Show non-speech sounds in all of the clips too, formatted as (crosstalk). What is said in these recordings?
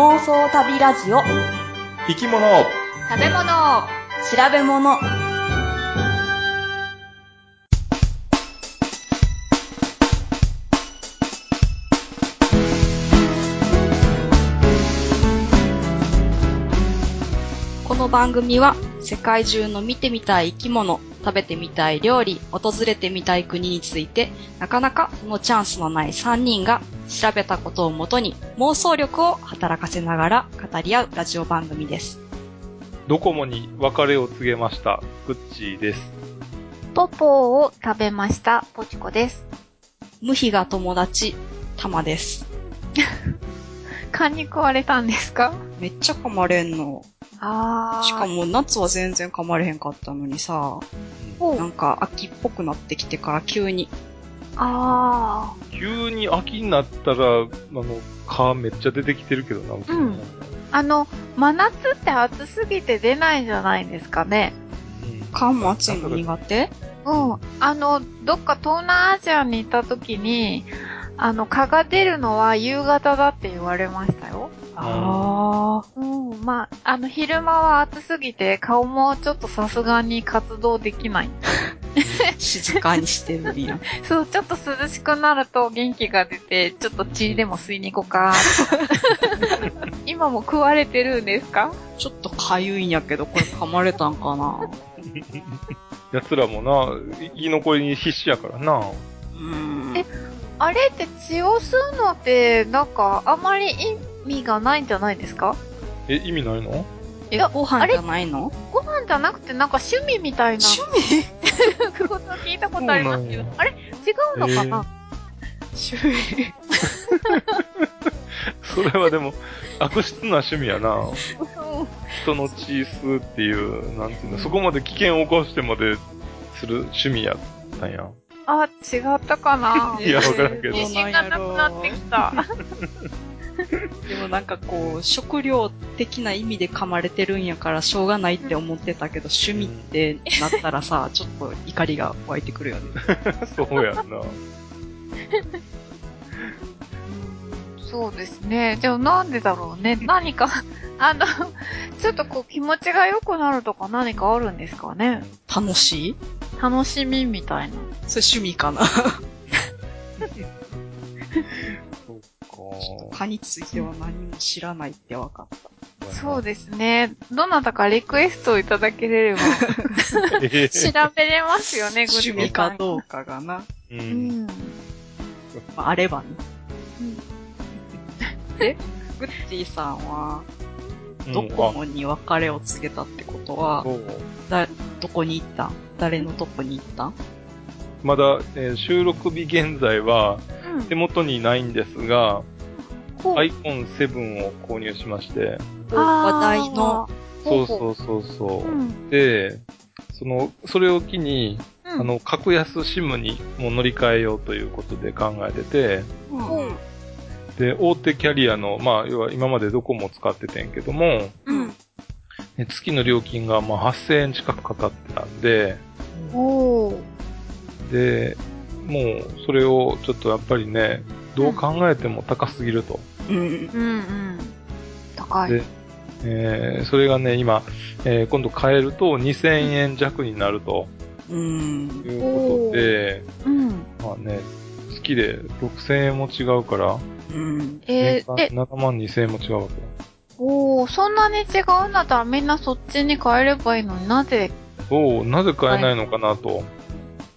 妄想旅ラジオ。生き物。食べ物。調べ物。この番組は世界中の見てみたい生き物、食べてみたい料理、訪れてみたい国について、なかなかそのチャンスのない3人が調べたことをもとに妄想力を働かせながら語り合うラジオ番組です。ドコモに別れを告げました、グッチーです。ポポーを食べました、ポチコです。無比が友達、たまです。(laughs) 蚊に食われたんですか？めっちゃ噛まれんの。あー。しかも夏は全然噛まれへんかったのにさ、なんか秋っぽくなってきてから急に。あ急に秋になったら、あの、蚊めっちゃ出てきてるけどな、うんー。あの、真夏って暑すぎて出ないんじゃないですかね。うん缶も熱いの苦手？うん。あの、どっか東南アジアに行った時に、あの、蚊が出るのは夕方だって言われましたよ。あうん。まあ、あの、昼間は暑すぎて顔もちょっとさすがに活動できない。ー、(laughs) 静かにしてるやん。(laughs) そう、ちょっと涼しくなると元気が出て、ちょっと血でも吸いに行こうか。(laughs) 今も食われてるんですか？ちょっとかゆいんやけど、これ噛まれたんかな？奴らもな、生き残りに必死やからな。うーん。えあれって血を吸うのって、なんか、あまり意味がないんじゃないですか？え、意味ないの？え、ご飯じゃないの？ご飯じゃなくて、なんか趣味みたいな。趣味？ことを聞いたことありますけどあれ違うのかな、趣味。(laughs) それはでも、悪質な趣味やな。う (laughs) ん人の血吸うっていう、なんていうの、そこまで危険を起こしてまでする趣味やったんや。あ、違ったかな？(laughs) いやわからんけど自信がなくなってきた。(laughs) でもなんかこう、食料的な意味で噛まれてるんやからしょうがないって思ってたけど、趣味ってなったらさ、ちょっと怒りが湧いてくるよね。(laughs) そうやんな。そうですね。じゃあなんでだろうね。(laughs) 何か、あの、ちょっとこう気持ちが良くなるとか何かあるんですかね。楽しい？楽しみみたいな。それ趣味かなそ蚊については何も知らないって分かった。そうですね。どなたかリクエストをいただければ、え (laughs) ー調べれますよね、(laughs) 趣味かどうかがな。う。うんん。まあ、あればね。うんで、グッチーさんは、ドコモに別れを告げたってことは、そう。だ、どこに行ったん？誰のとこに行ったん？まだ、えー収録日現在はうん。手元にないんですが、ほう。iPhone7 を購入しまして、話題の、そうそうそうそう。う。ん。で、その、それを機に、うん。あの、格安 SIM にもう乗り換えようということで考えてて、うん。う。んで、大手キャリアの、まあ、要は今までドコモを使っててんけども、うん。ね月の料金がまあ8000円近くかかってたんで、おー。で、もうそれをちょっとやっぱりね、どう考えても高すぎると。うん。うんうん。高い。で、えー、それがね、今、えー今度変えると2000円弱になるとうん。いうことで、うん。まあね、月で6000円も違うから、うん。えー、え、7万2000円も違うわけよ。おー、そんなに違う？んだったらみんなそっちに変えればいいのになぜ？そう、なぜ買えないのかなと。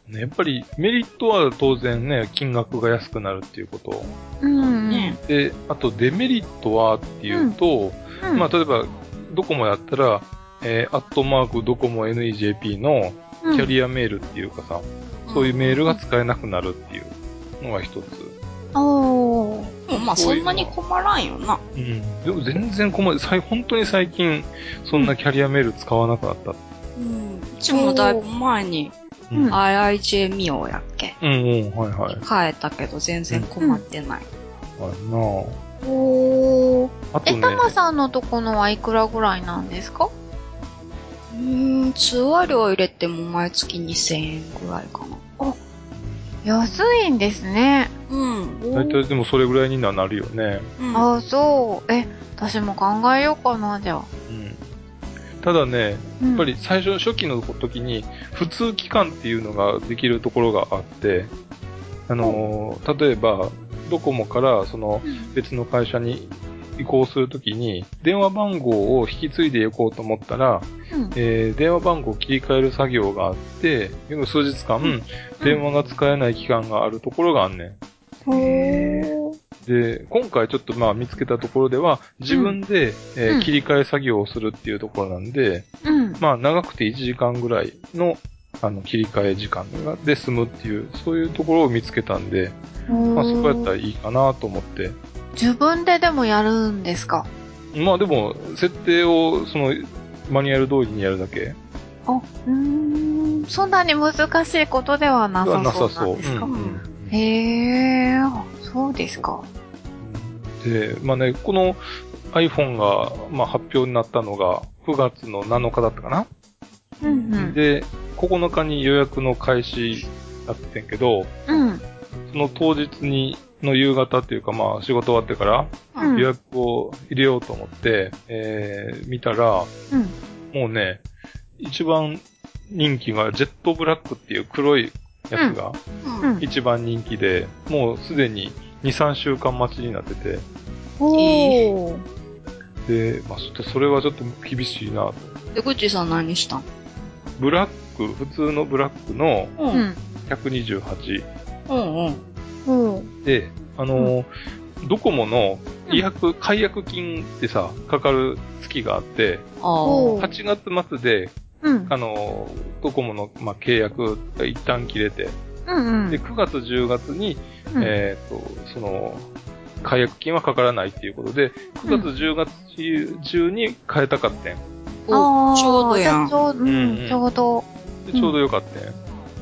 ねやっぱりメリットは当然ね、金額が安くなるっていうこと。うん。ねで、あとデメリットはっていうと、うん。まあ例えば、ドコモやったら、えー、アットマークドコモ NEJP のうん、キャリアメールっていうかさ、そういうメールが使えなくなるっていうのが一つ。おー。まあそんなに困らんよな。うん。でも全然困る。さい本当に最近、そんなキャリアメール使わなくなった。うん。うちもだいぶ前にうん。うん IIJ ミオやっけ？うんうん、はいはい。変えたけど全然困ってない。はいなおー。あ。あとえ、ね、タマさんのとこのはいくらぐらいなんですか？うーん、通話料入れても毎月2000円ぐらいかな。安いんですね。うん。大体でもそれぐらいにはなるよね。うんああ、そう。え、私も考えようかな、じゃあ。うん。ただね、ややっぱり、最初、初期の時に、普通期間っていうのができるところがあって、あのー例えば、ドコモから、その、別の会社に移行するときに、電話番号を引き継いでいこうと思ったら、うんえー電話番号を切り替える作業があって、でも数日間、電話が使えない期間があるところがあんねほー。ん。で、今回ちょっとまあ見つけたところでは、自分で、えーうん切り替え作業をするっていうところなんで、うん。まあ長くて1時間ぐらいの、あの、切り替え時間がで済むっていう、そういうところを見つけたんで、まあそこやったらいいかなと思って。自分ででもやるんですか？まあでも、設定を、その、マニュアル通りにやるだけあ、うーん。そんなに難しいことではなさそうさそう。なんですか？うんうんへえ、あそうですか。で、まあね、この iPhone が、まあ、発表になったのが9月の7日だったかな、うんうん。で、9日に予約の開始だってんけど、うん。その当日に、の夕方っていうかまあ仕事終わってからうん予約を入れようと思って、えー、見たら、うん。もうね、一番人気がジェットブラックっていう黒いやつがうんうん。一番人気で、もうすでに2、3週間待ちになってて、おー。で、まあちょっとそれはちょっと厳しいなと。で、ぐっちーさん何したん？ブラック、普通のブラックのう。うんん。128うんうん。うん。で、あのードコモの違約、解約金ってさ、かかる月があって、あおあ。8月末で、うん。あのードコモの、まあ、契約が一旦切れて、うん。で、9月10月に、うんえっ、と、その、解約金はかからないっていうことで、9月10月中に変えたかってん。おちょうどやんち。ょうど、ううんうんん、ちょうど。で、ちょうどよかった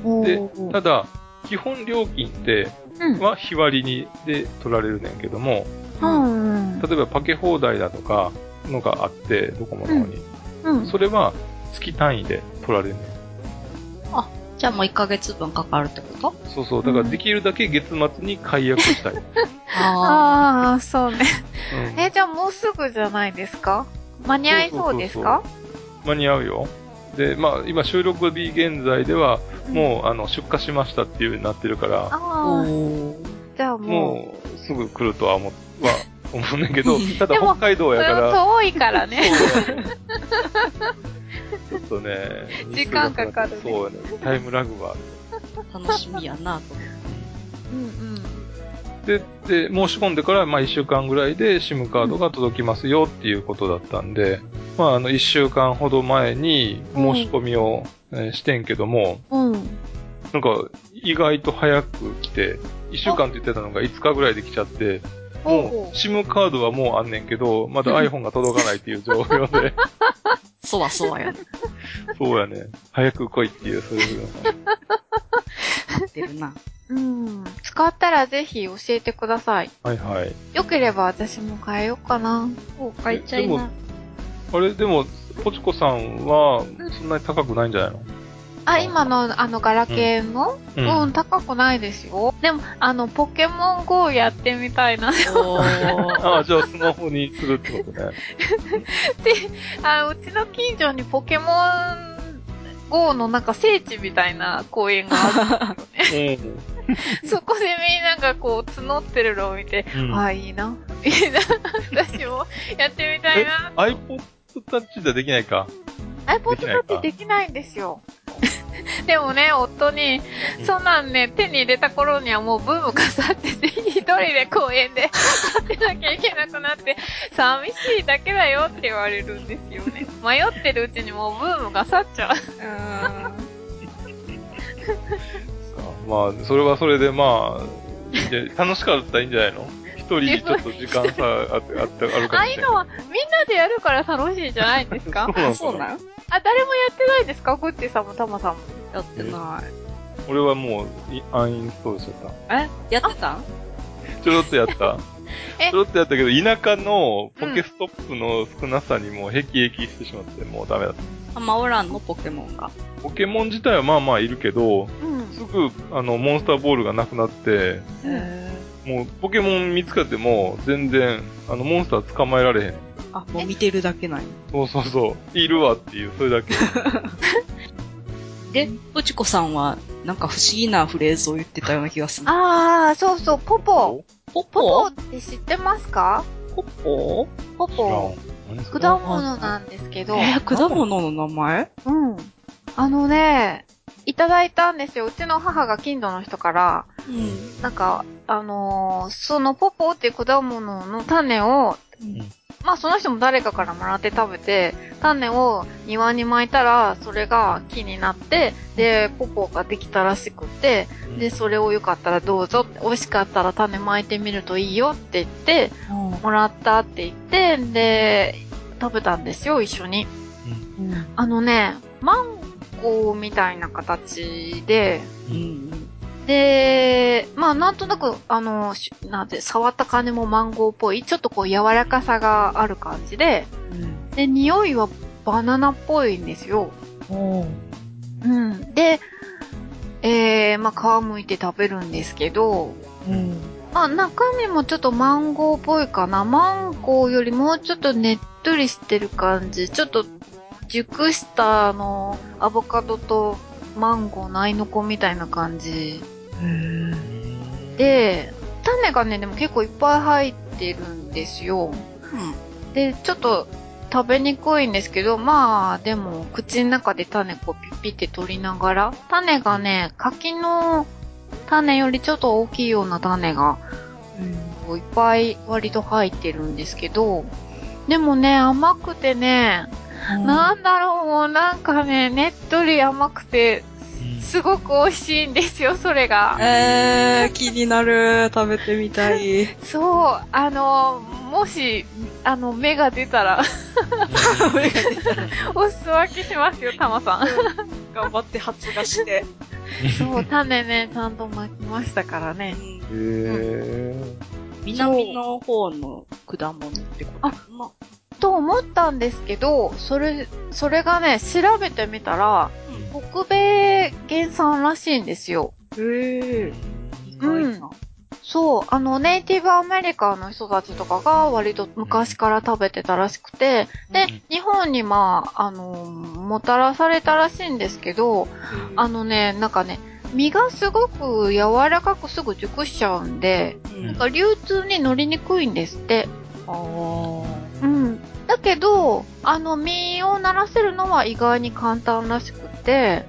ん。おでーただ、基本料金って、うん。は日割りにで取られるねんけども、うん。例えばパケ放題だとかのがあって、ドコモの方に。うん。それは月単位で取られるねん。じゃあもう1ヶ月分かかるってこと？そうそう。だからできるだけ月末に解約したい。(laughs) あああ、そうね。うんえ、じゃあもうすぐじゃないですか？間に合いそうですか？間に合うよ。で、まあ、今収録日現在では、もう、あの、出荷しましたっていう風になってるから、あ。じゃあもう。もう、すぐ来るとは思う、は、思うねんけど、(laughs) ただでも北海道やから、遠いからね。そうやねちょっとね、(laughs) 時間かかるねそうやね。タイムラグはある。楽しみやなと思って。うんうん。で、で、申し込んでから、まあ、一週間ぐらいで SIM カードが届きますよっていうことだったんで、まあ、あの、一週間ほど前に申し込みを、えーしてんけども、うん。なんか、意外と早く来て、一週間って言ってたのが5日ぐらいで来ちゃって、もう、SIM カードはもうあんねんけど、まだ iPhone が届かないっていう状況で、(laughs) そうはそうや。そうやね。早く来いっていう、そういう。合ってるな。うん。使ったらぜひ教えてください。はいはい。よければ私も変えようかな。お、買いちゃいでもな。あれ、でも、ポチコさんは、そんなに高くないんじゃないの？あ、今の、あの、ガラケーのううん、高くないですよ。でも、あの、ポケモン GO やってみたいな。(laughs) ああ、じゃあスマホにするってことね。(laughs) あ、うちの近所にポケモン GO のなんか聖地みたいな公園があるんですよね。うん。(laughs) そこでみんながこう募ってるのを見て、うんあ、いいな。いいな。私もやってみたいな。iPod Touch じゃできないか。iPod Touch できないんですよ。(laughs) でもね、夫に、そんなんね、手に入れた頃にはもうブームが去ってて、(laughs) 一人で公園で (laughs) 立ってなきゃいけなくなって、寂しいだけだよって言われるんですよね。迷ってるうちにもうブームが去っちゃう。まあ、それはそれでまあ、楽しかったらいいんじゃないの？一人ちょっと時間差あって、あって、あるかああもしれない。いうのはみんなでやるから楽しいじゃないですかそうなのそうなん？あ、誰もやってないですか？グッチさんもタマさんも。やってな俺はもう、いアンインストールしちゃっい。え？やってた？んた。ちょろっとやった。(laughs) え？ちょろっとやったけど、田舎のポケストップの少なさにもう辟易してしまって、もうダメだった。あ、マオランの？ポケモンが。ポケモン自体はまあまあいるけど、うん。ぐ、あの、モンスターボールがなくなって、へもう、ポケモン見つかっても、全然、あの、モンスター捕まえられへん。ーあ、もう見てるだけない。そうそうそう。いるわっていう、それだけ。(laughs) で、うちこさんは、なんか不思議なフレーズを言ってたような気がする。あー、そうそう、ポポ。ポポ？ポポって知ってますか？ポポ？ポポ。。果物なんですけど。えー、果物の名前？うん。あのね、いただいたんですよ。うちの母が近所の人から、うん。なんか、あのーそのポポっていう果物の種を、まあその人も誰かからもらって食べて、種を庭に巻いたら、それが木になって、で、ポポができたらしくて、で、それをよかったらどうぞ美味しかったら種巻いてみるといいよって言って、もらったって言って、で、食べたんですよ、一緒に。うん。あのね、マンゴーみたいな形で、うん。で、まあなんとなく、あの、しなんて、触った感じもマンゴーっぽい、ちょっとこう柔らかさがある感じで、うん。で、匂いはバナナっぽいんですよ。うん。で、えー、まあ皮むいて食べるんですけど、うん。まあ中身もちょっとマンゴーっぽいかな。マンゴーよりもうちょっとねっとりしてる感じ。ちょっと熟したあの、アボカドとマンゴーの合いの子みたいな感じ。で、種がね、でも結構いっぱい入ってるんですよ。で、ちょっと食べにくいんですけど、まあ、でも、口の中で種こうピッピって取りながら、種がね、柿の種よりちょっと大きいような種が、こういっぱい割と入ってるんですけど、でもね、甘くてね、なんだろう、もうなんかね、ねっとり甘くて、すごく美味しいんですよ、それが。えー、気になる。食べてみたい。(laughs) そう、あの、もし、あの、芽が出たら、(laughs) お裾分けしますよ、たまさん。(laughs) 頑張って発芽して。そう、種ね、ちゃんと巻きましたからね。へー。南の方の果物ってことかな。と思ったんですけど、それ、それがね、調べてみたら、北米原産らしいんですよ。へえ。意外な。そう、あの、ネイティブアメリカの人たちとかが割と昔から食べてたらしくて、で、日本にまあ、あの、もたらされたらしいんですけど、あのね、なんかね、身がすごく柔らかくすぐ熟しちゃうんで、うんなんか流通に乗りにくいんですって。あーうん。だけど、あの、実をならせるのは意外に簡単らしくて、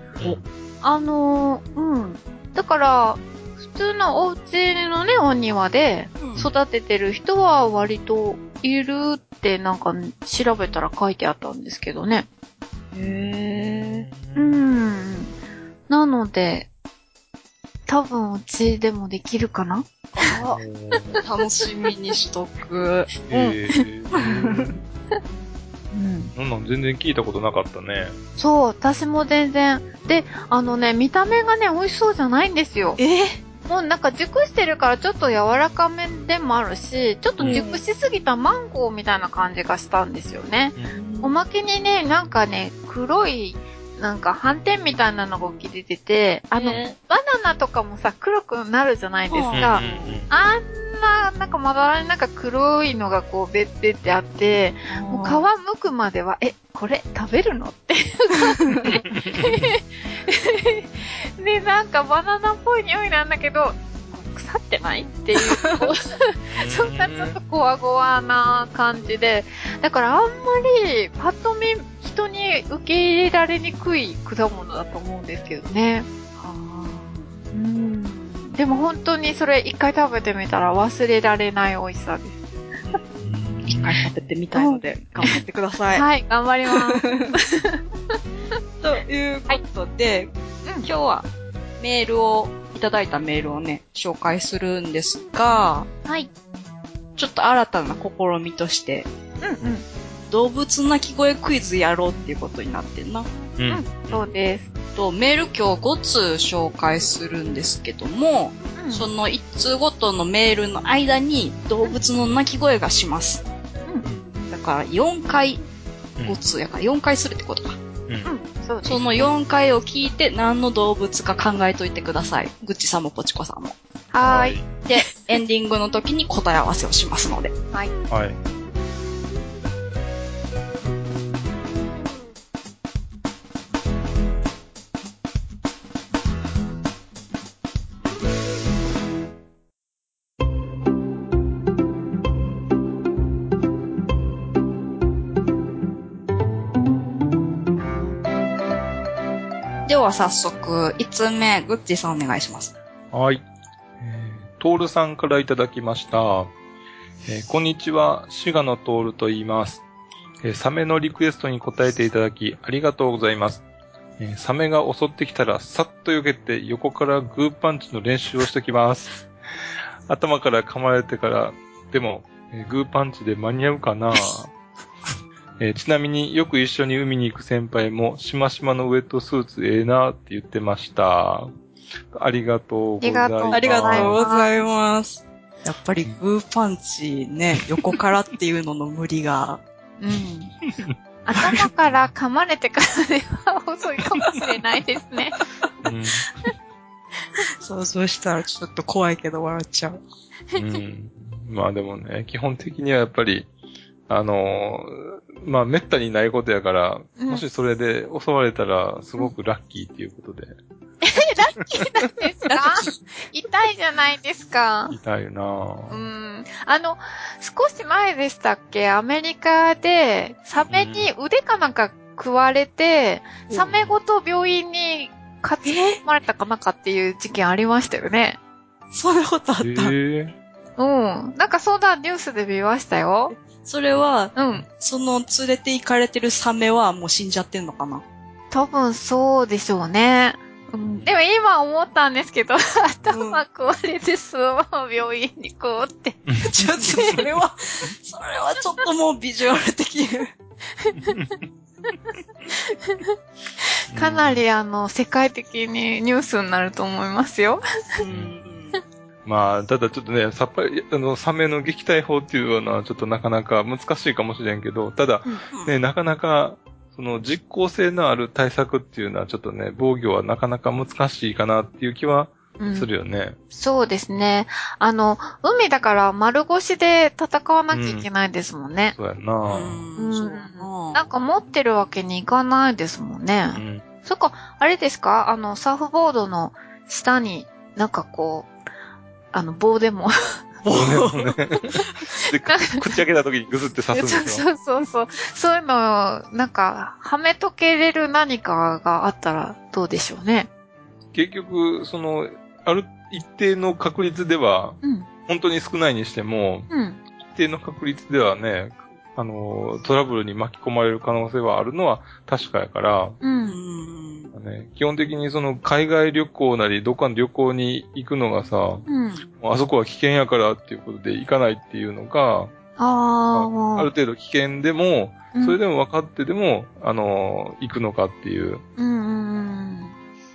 あの、うん。だから、普通のお家のね、お庭でうん育ててる人は割といるってなんか調べたら書いてあったんですけどね。へう。ん。なので、多分うちでもできるかなあ (laughs) 楽しみにしとく。えー。うん。そんなん全然聞いたことなかったね。そう、私も全然。で、あのね、見た目がね、美味しそうじゃないんですよ。え？もうなんか熟してるからちょっと柔らかめでもあるし、ちょっと熟しすぎたマンゴーみたいな感じがしたんですよね。おまけにね、なんかね、黒い、なんか斑点みたいなのが起き出てて、あの、えバナナとかもさ、黒くなるじゃないですうんか。うんうんうん。あんな、なんかまだらになんか黒いのがこう、べってってあって、もう皮剥くまでは、え、これ食べるの？って (laughs) で、なんかバナナっぽい匂いなんだけど、腐ってないっていう、(laughs) そんなちょっとゴワゴワな感じで、だからあんまりパッと見人に受け入れられにくい果物だと思うんですけどね。うん。でも本当にそれ一回食べてみたら忘れられない美味しさです。一回食べてみたいので、頑張ってください。はい、頑張ります。(laughs) ということで、うん今日はメールを、いただいたメールをね、紹介するんですが、はい。ちょっと新たな試みとして、うんうん。動物鳴き声クイズやろうっていうことになってんな。うん。そうです。と、メール今日5通紹介するんですけども、うんその1通ごとのメールの間に動物の鳴き声がします。だから4回5通やから4回するってことか。ううん。うん、そうです。その4回を聞いて何の動物か考えといてください。ぐっちさんもぽちこさんも。はーい。で、エンディングの時に答え合わせをしますので。はい。はい。は早速、5つ目、ぐっちさんお願いします。はい。えー、トールさんからいただきました。えーこんにちは、滋賀のトールと言います。えーサメのリクエストに答えていただき、ありがとうございます。えサメが襲ってきたら、さっと避けて横からグーパンチの練習をしてきます。頭から噛まれてから、でも、えグーパンチで間に合うかなえーちなみによく一緒に海に行く先輩も、しましまのウェットスーツええなって言ってました。ありがとうございます。ありがとうございます。やっぱりグーパンチね、横からっていうのの無理が。うん。頭から噛まれてからでは遅いかもしれないですね。うん想像したらちょっと怖いけど笑っちゃう。うん。まあでもね、基本的にはやっぱり、あのーまあ滅多にないことやから、うんもしそれで襲われたらすごくラッキーっていうことで、(laughs) ラッキーなんですか？(laughs) 痛いじゃないですか。痛いなうぁ。ん。あの、少し前でしたっけ？アメリカで、サメに腕かなんか食われて、うんサメごと病院に担ぎ込まれたかなんかっていう事件ありましたよね。そんなことあった？ええうん。なんかそんなニュースで見ましたよ。それは、うん。その連れて行かれてるサメはもう死んじゃってんのかな？多分そうでしょうね。うん、でも今思ったんですけど、頭食われてそのまま病院にこうって。ちょっとそれは、(laughs) それはちょっともうビジュアル的。かなりあの、世界的にニュースになると思いますよ。まあ、ただちょっとね、さっぱり、あの、サメの撃退法っていうのはちょっとなかなか難しいかもしれんけど、ただ、ね、なかなか、その実効性のある対策っていうのはちょっとね、防御はなかなか難しいかなっていう気はうんするよね。そうですね。あの、海だから丸腰で戦わなきゃいけないですもんね。そうやんな、うん、そうななんか持ってるわけにいかないですもんね。うん。そっか、あれですか？あの、サーフボードの下に、なんかこう、あの、棒でも。そうね。で、く口開けた時にグスって刺すんでしょ。そうそうそう。そういうの、なんか、はめとけれる何かがあったらどうでしょうね。結局、その、ある一定の確率では、うん。本当に少ないにしても、うん。一定の確率ではね、あの、トラブルに巻き込まれる可能性はあるのは確かやから、う。うんん。ね、基本的にその海外旅行なり、どっかの旅行に行くのがさ、うん。もうあそこは危険やからっていうことで行かないっていうのが、ああ、ある程度危険でも、うんそれでも分かってでも、あの、行くのかっていう、うんうん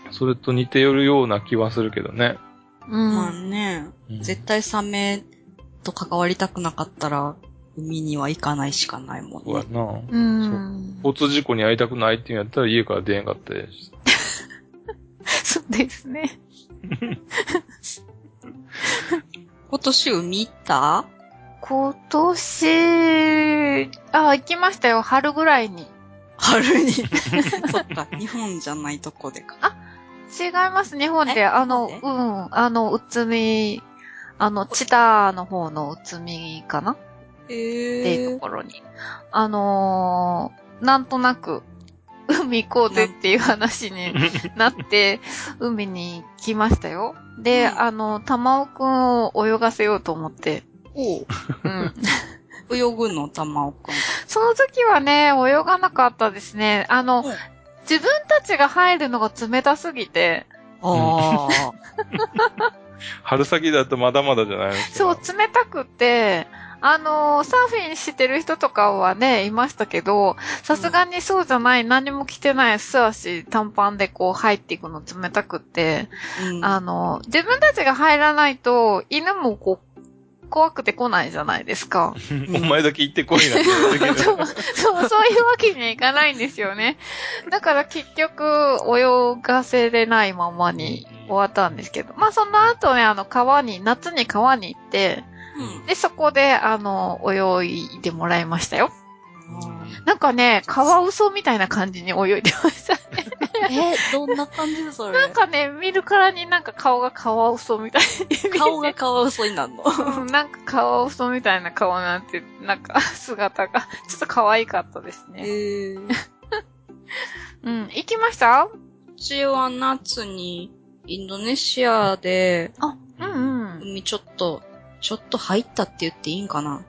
それと似てよるような気はするけどね。うん。まあうん。ね、うん絶対サメと関わりたくなかったら、海には行かないしかないもんね。そうやな。うん。交通事故に遭いたくないっていうんやったら家から出へんかったし。そうですね。(laughs) 今年海行った？今年、あ、行きましたよ。春ぐらいに。春に。(laughs) そっか、日本じゃないとこでか。違います、日本え？で。あの、日うん、あの、うつみ、あの、チタの方のうつみかな？っていうところに。あのー、なんとなく、海行こうぜっていう話に (laughs) なって、海に来ましたよ。で、うんあの、玉尾くんを泳がせようと思って。おううん。(laughs) 泳ぐの、玉尾くん。その時はね、泳がなかったですね。あの、うん自分たちが入るのが冷たすぎて、ああ。(laughs) 春先だとまだまだじゃないですそう、か。冷たくって、あのーサーフィンしてる人とかはね、いましたけど、さすがにそうじゃない、何も着てない素足短パンでこう入っていくの冷たくって、うんあのー自分たちが入らないと、犬もこう、怖くて来ないじゃないですか。(laughs) お前だけ行ってこいな (laughs) そう、そう、そういうわけにはいかないんですよね。だから結局、泳がせれないままに終わったんですけど。まあその後ね、あの、川に、夏に川に行って、うん。で、そこで、あの、泳いでもらいましたよ。なんかね、カワウソみたいな感じに泳いでました。え、どんな感じそれ？なんかね、見るからになんか顔がカワウソみたいに。顔がカワウソになるの？うんなんかカワウソみたいな顔なんて、なんか姿が、ちょっと可愛かったですえね。ー。うん。行きました？うちは夏にインドネシアであ、うんうん。海ちょっと、ちょっと入ったって言っていいんかな？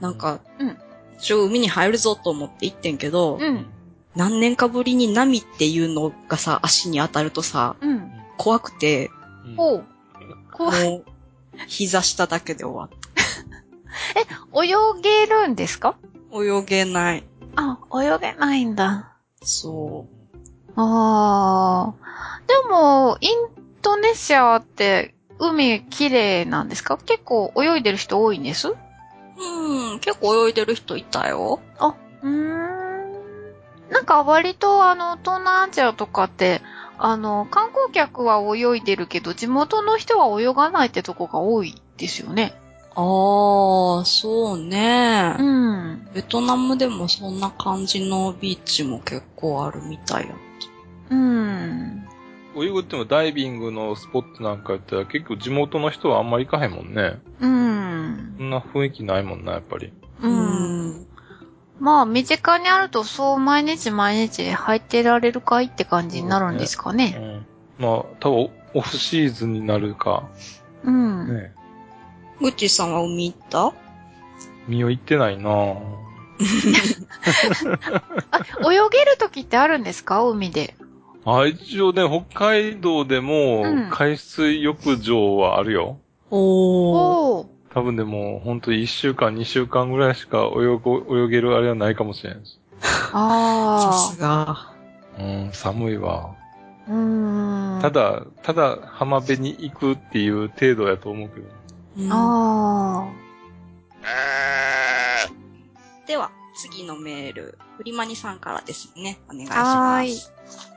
なんか、うん一応海に入るぞと思って行ってんけど、うん。何年かぶりに波っていうのがさ、足に当たるとさ、うん。怖くて、うん。怖い。もう、膝下だけで終わっ (laughs) 泳げるんですか？た。泳げない。あ、泳げないんだ。そあー。でも、インドネシアって海綺麗なんですか？結構泳いでる人多いんです？う。うん、結構泳いでる人いたよ。うーん。なんか割とあの、東南アジアとかって、あの、観光客は泳いでるけど、地元の人は泳がないってとこが多いですよね。あー、そうね。うん。ベトナムでもそんな感じのビーチも結構あるみたいや。うん。泳ぐってもダイビングのスポットなんかやったら結構地元の人はあんまり行かへんもんね。うんそ。んな雰囲気ないもんな、やっぱり。うん。まあ、身近にあるとそう毎日毎日入ってられるかいって感じになるんですかうね。ん。まあ、多分オフシーズンになるか。うん。ね。グッチーさんは海行った？身を行ってないなぁ。(laughs) あ、泳げる時ってあるんですか？海で。あ、一応ね、北海道でもうん、海水浴場はあるよ。おー。おー。多分でも、ほんと1週間、2週間ぐらいしか泳ご、泳げるあれはないかもしれんし。さあすが。うん、寒いわ。ー。うーん。ただ、ただ浜辺に行くっていう程度やと思うけど。うんあでは、次のメール、フリマニさんからですね。お願いしはーいます。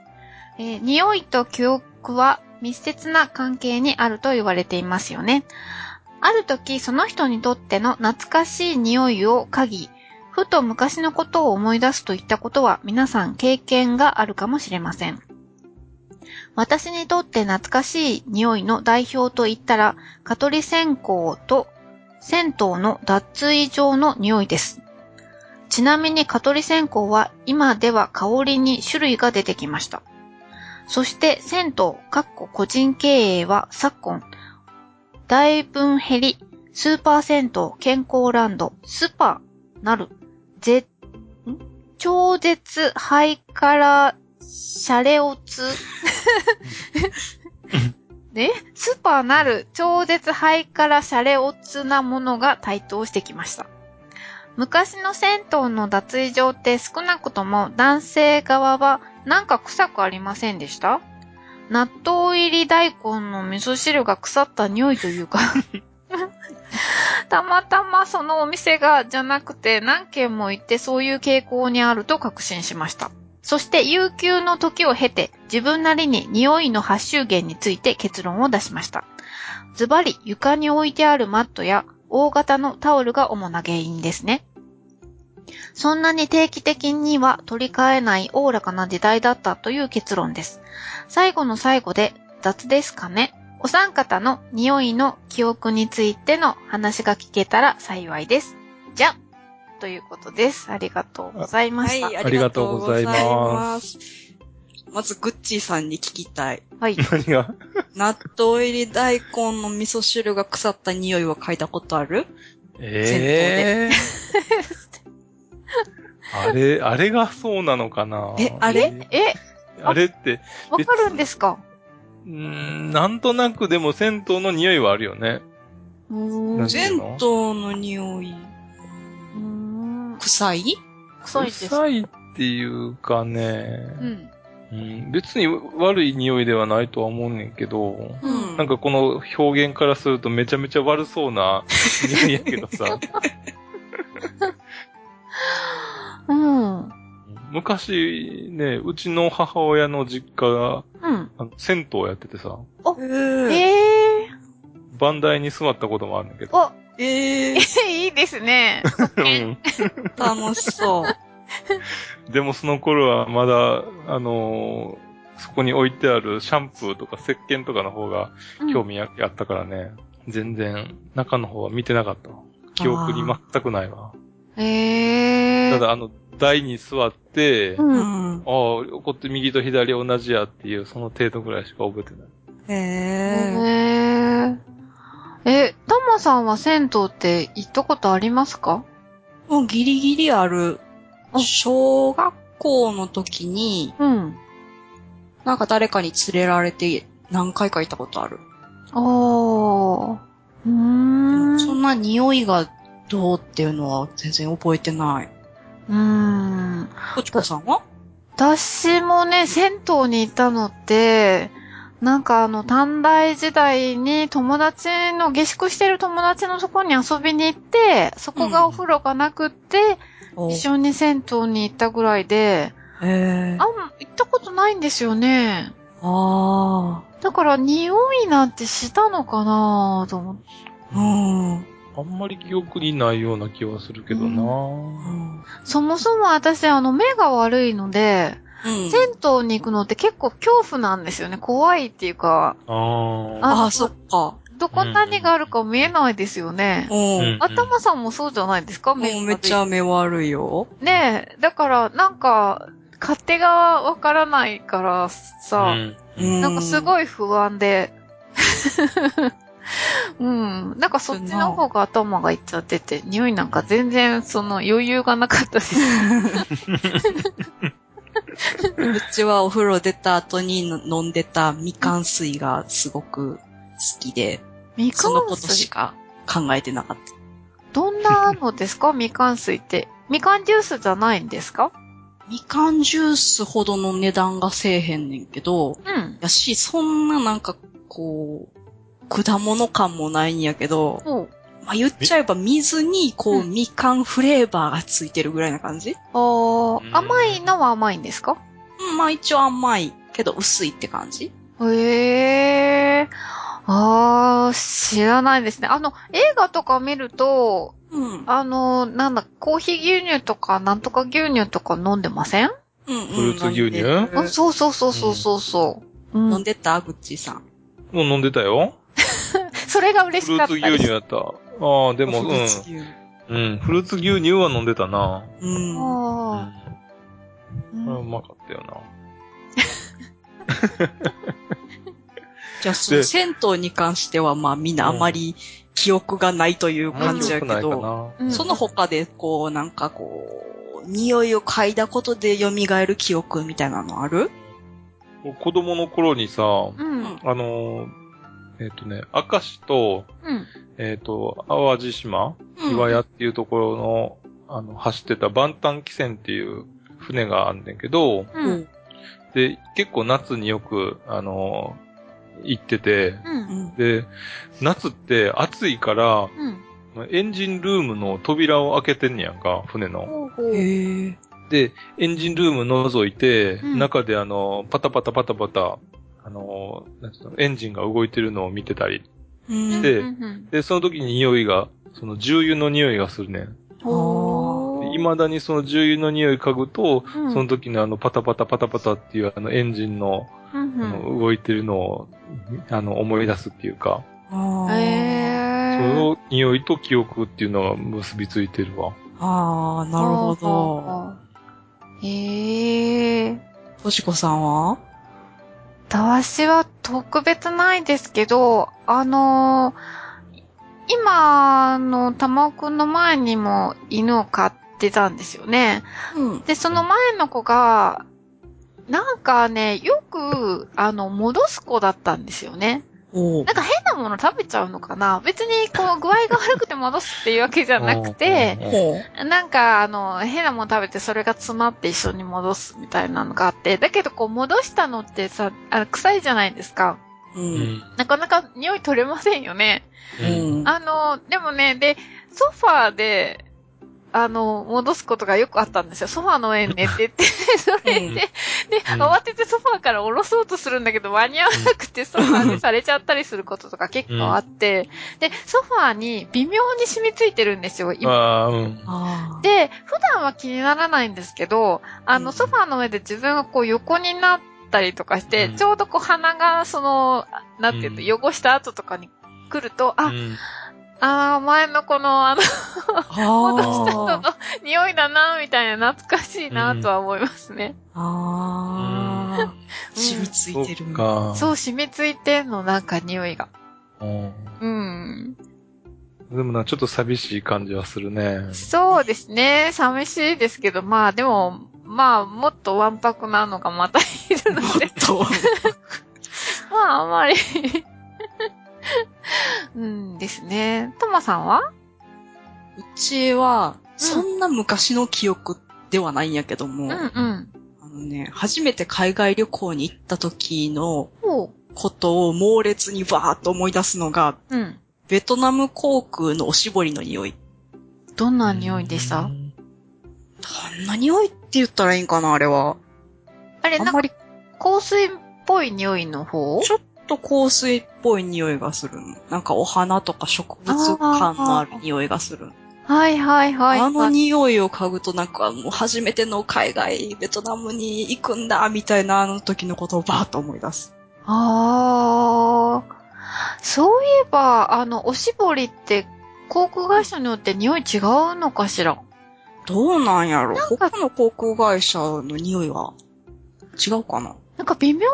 えー匂いと記憶は密接な関係にあると言われていますよね。ある時、その人にとっての懐かしい匂いを嗅ぎ、ふと昔のことを思い出すといったことは皆さん経験があるかもしれません。私にとって懐かしい匂いの代表といったら、蚊取り線香と銭湯の脱衣場の匂いです。ちなみに蚊取り線香は今では香りに種類が出てきました。そして銭湯、かっこ個人経営は昨今、大分減り、スーパー銭湯、健康ランド、スパ、なる、ぜ、ん？超絶ハイカラ、シャレオツ。で、(laughs) スーパーなる、超絶ハイカラシャレオツなものが台頭してきました。昔の銭湯の脱衣場って少なくとも男性側はなんか臭くありませんでした？納豆入り大根の味噌汁が腐った匂いというか (laughs) たまたまそのお店がじゃなくて何軒も行ってそういう傾向にあると確信しました。そして悠久の時を経て自分なりに匂いの発臭源について結論を出しました。ズバリ床に置いてあるマットや大型のタオルが主な原因ですね。そんなに定期的には取り替えないおおらかな時代だったという結論です。最後の最後で雑ですかね。お三方の匂いの記憶についての話が聞けたら幸いです。じゃ、ということです。ありがとうございました。はい、はい。ありがとうございま。ますまず、グッチーさんに聞きたい。(laughs) 何が？納豆入り大根の味噌汁が腐った匂いは嗅いだことある？ええ (laughs) あれ、あれがそうなのかな？えあれ？え、あ？れって、わかるんですか？うーん、なんとなくでも銭湯の匂いはあるよね。銭湯の匂い、臭い？臭いです。臭いっていうかね、うん。うん、別に悪い匂いではないとは思うねんけど、うん。なんかこの表現からするとめちゃめちゃ悪そうな匂いやけどさ、うん。昔ね、うちの母親の実家が、うん。あの銭湯やっててさ、えー、ええ番台に座ったこともあるんだけど、お、えー、いいですね。(laughs) うん楽しそう。(laughs) でもその頃はまだ、あのーそこに置いてあるシャンプーとか石鹸とかの方が興味ああったからね、全然中の方は見てなかったわ。記憶に全くないわ。ええただあの、台に座って、う。うんん。ああ、こって右と左同じやっていう、その程度ぐらいしか覚えてない。へへえ。え、タマさんは銭湯って行ったことありますか？うギリギリあるあ。小学校の時に、うん。なんか誰かに連れられて何回か行ったことある。おー。うーん。そんな匂いがどうっていうのは全然覚えてない。うーん。こちこさんは？私もね、銭湯に行ったのって、なんかあの、短大時代に友達の、下宿してる友達のとこに遊びに行って、そこがお風呂がなくって、一緒に銭湯に行ったぐらいで、あん、行ったことないんですよね。あだから匂いなんてしたのかなと思って。あ。うん。あんまり記憶にないような気はするけどな、うん。そもそも私あの目が悪いので、うん銭湯に行くのって結構恐怖なんですよね。怖いっていうか、あーあああ、そっか。どこに何があるか見えないですよね。うん。うん頭さんもそうじゃないですか？も目うめっちゃ目悪いよ。ねえ、だからなんか、勝手がわからないからさ、うんなんかすい。ごい不安で。うん。なんかそっちの方が頭がいっちゃってて、匂いなんか全然その余裕がなかったです。(laughs) うちはお風呂出た後に飲んでたみかん水がすごく好きで、みかそのことん水しか考えてなかった。どんなのですか？(laughs) みかん水って。みかんジュースじゃないんですか？みかんジュースほどの値段がせえへんねんけど、うん。やし、そんななんか、こう、果物感もないんやけど、おうまあ、言っちゃえば水にこう、うんみかんフレーバーがついてるぐらいな感じ？あーうん甘いのは甘いんですか？うん、まあ一応甘いけど薄いって感じへえ。あー、知らないですね。あの、映画とか見ると、うん。あの、なんだ、コーヒー牛乳とか、なんとか牛乳とか飲んでません、うん、うん。フルーツ牛乳？そうそうそうそうそうそう。うん飲んでた？グッチーさん。もう飲んでたよ。それが嬉しフルーツかったです。牛乳やった。ああ、でも、フルーツ牛乳。うん。うん。フルーツ牛乳は飲んでたな。うん。うあん。ーこれはうまかったよな。(laughs) じゃあ、そので銭湯に関しては、まあみんなあまり記憶がないという感じやけど、な。うんその他で、こう、なんかこう、匂いを嗅いだことで蘇る記憶みたいなのある？子供の頃にさ、うん。あのー、えっ、とね、明石と、うん。えっ、と、淡路島、うん岩屋っていうところの、あの、走ってた万端汽船っていう船があんねんけど、う。うんん。で、結構夏によく、あのー行ってて、う。うんん。で、夏って暑いから、うん。エンジンルームの扉を開けてんねやんか、船の。で、エンジンルーム覗いて、うん中であの、パタパタパタパタ、あの、なんつうの、エンジンが動いてるのを見てたり。うん。でその時に匂いが、その重油の匂いがするねん。ほー未だにその重油の匂い嗅ぐと、うんその時のあのパタパタパタパタっていうあのエンジンの,、うんあの動いてるのを、あの思い出すっていうか、あうん。ーへそー。の匂いと記憶っていうのが結びついてるわ。あー、なるほど。。へえ。としこさんは？私は特別ないですけど、あのー今の玉尾くんの前にも犬を飼ってたんですよね。うん。で、その前の子が、なんかね、よく、あの、戻す子だったんですよね。おなんか変なもの食べちゃうのかな別にこう具合が悪くて戻すっていうわけじゃなくて。なんかあの変なもの食べてそれが詰まって一緒に戻すみたいなのがあって、だけどこう戻したのってさ、あ臭いじゃないですか。う。うんん。なかなか匂い取れませんよね。うん。あの、でもね、で、ソファーで、あの、戻すことがよくあったんですよ。ソファーの上に寝てて、(laughs) それで、うん。で、うん。慌ててソファーから下ろそうとするんだけど、間に合わなくてソファーでされちゃったりすることとか結構あって、で、ソファーに微妙に染みついてるんですよ、今。うん。あで、普段は気にならないんですけど、あの、うん。ソファーの上で自分がこう横になったりとかして、うん。ちょうどこう鼻がその、なんていうの、汚した後とかに来ると、あ、うんあー、前のこの、あの、あ。戻したのあの匂いだな、みたいな懐かしいな、とは思いますね。あ。ああ。染みついてるそ。そう、染みついてんの、なんか匂いが。うんうん。でもな、ちょっと寂しい感じはするね。そうですね。寂しいですけど、まあでも、まあ、もっとわんぱくなのがまたいるので、と。(laughs) まあ、あんまりうんですね。ともさんは？うちは、そんな昔の記憶ではないんやけども、うんうん。あのね、初めて海外旅行に行った時の。ことを猛烈にバーっと思い出すのが、うん。ベトナム航空のおしぼりの匂い。どんな匂いでした？どんな匂いって言ったらいいんかな、あれは。あれ、なんかあんまり香水っぽい匂いの方？ちょっと香水っぽい匂いがするの。なんかお花とか植物感のある匂いがする。はいはいはい。あの匂いを嗅ぐとなんかもう初めての海外、ベトナムに行くんだ、みたいなあの時のことをバーッと思い出す。ああ。そういえば、あの、おしぼりって、航空会社によって匂い違うのかしら？どうなんやろ他の航空会社の匂いは違うかななんか微妙に、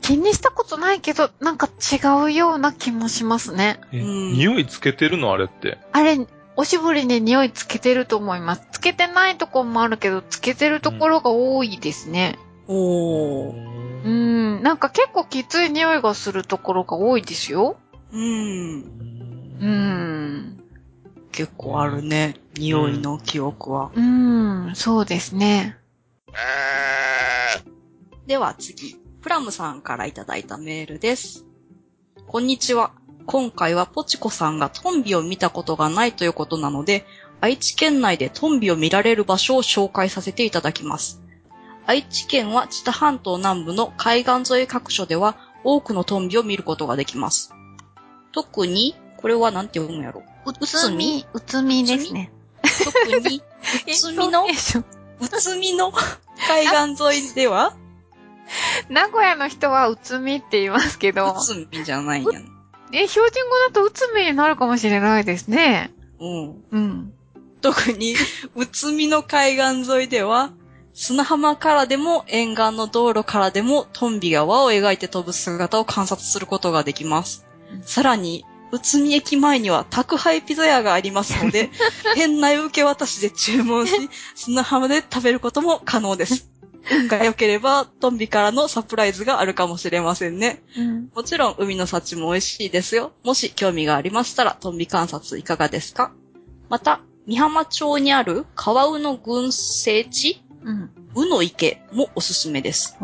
気にしたことないけど、なんか違うような気もしますね。えうん匂いつけてるの？あれって。あれ、おしぼりに匂いつけてると思います。つけてないところもあるけど、つけてるところが多いですね。おー。うーん、なんか結構きつい匂いがするところが多いですよ。うん。うーん。結構あるね。匂いの記憶は。うーん、そうですね。では次、プラムさんからいただいたメールです。こんにちは。今回はポチコさんがトンビを見たことがないということなので、愛知県内でトンビを見られる場所を紹介させていただきます。愛知県は知多半島南部の海岸沿い各所では多くのトンビを見ることができます。特に、これはなんて読むんやろ？うつみ？うつみ？ですね。特に、(laughs) うつみの？うつみの？(laughs) 海岸沿いでは、(laughs) 名古屋の人はうつみって言いますけどう、つみじゃないんやん。え、標準語だとうつみになるかもしれないですね。うん。うん。特に、うつみの海岸沿いでは、砂浜からでも沿岸の道路からでもトンビが輪を描いて飛ぶ姿を観察することができますうん。さらに、うつみ駅前には宅配ピザ屋がありますので、(laughs) 店内受け渡しで注文し、砂浜で食べることも可能です。運が良ければ、トンビからのサプライズがあるかもしれませんね。うん。もちろん、海の幸も美味しいですよ。もし興味がありましたら、トンビ観察いかがですか？また、美浜町にある川ウの群生地、うん。ウの池もおすすめです。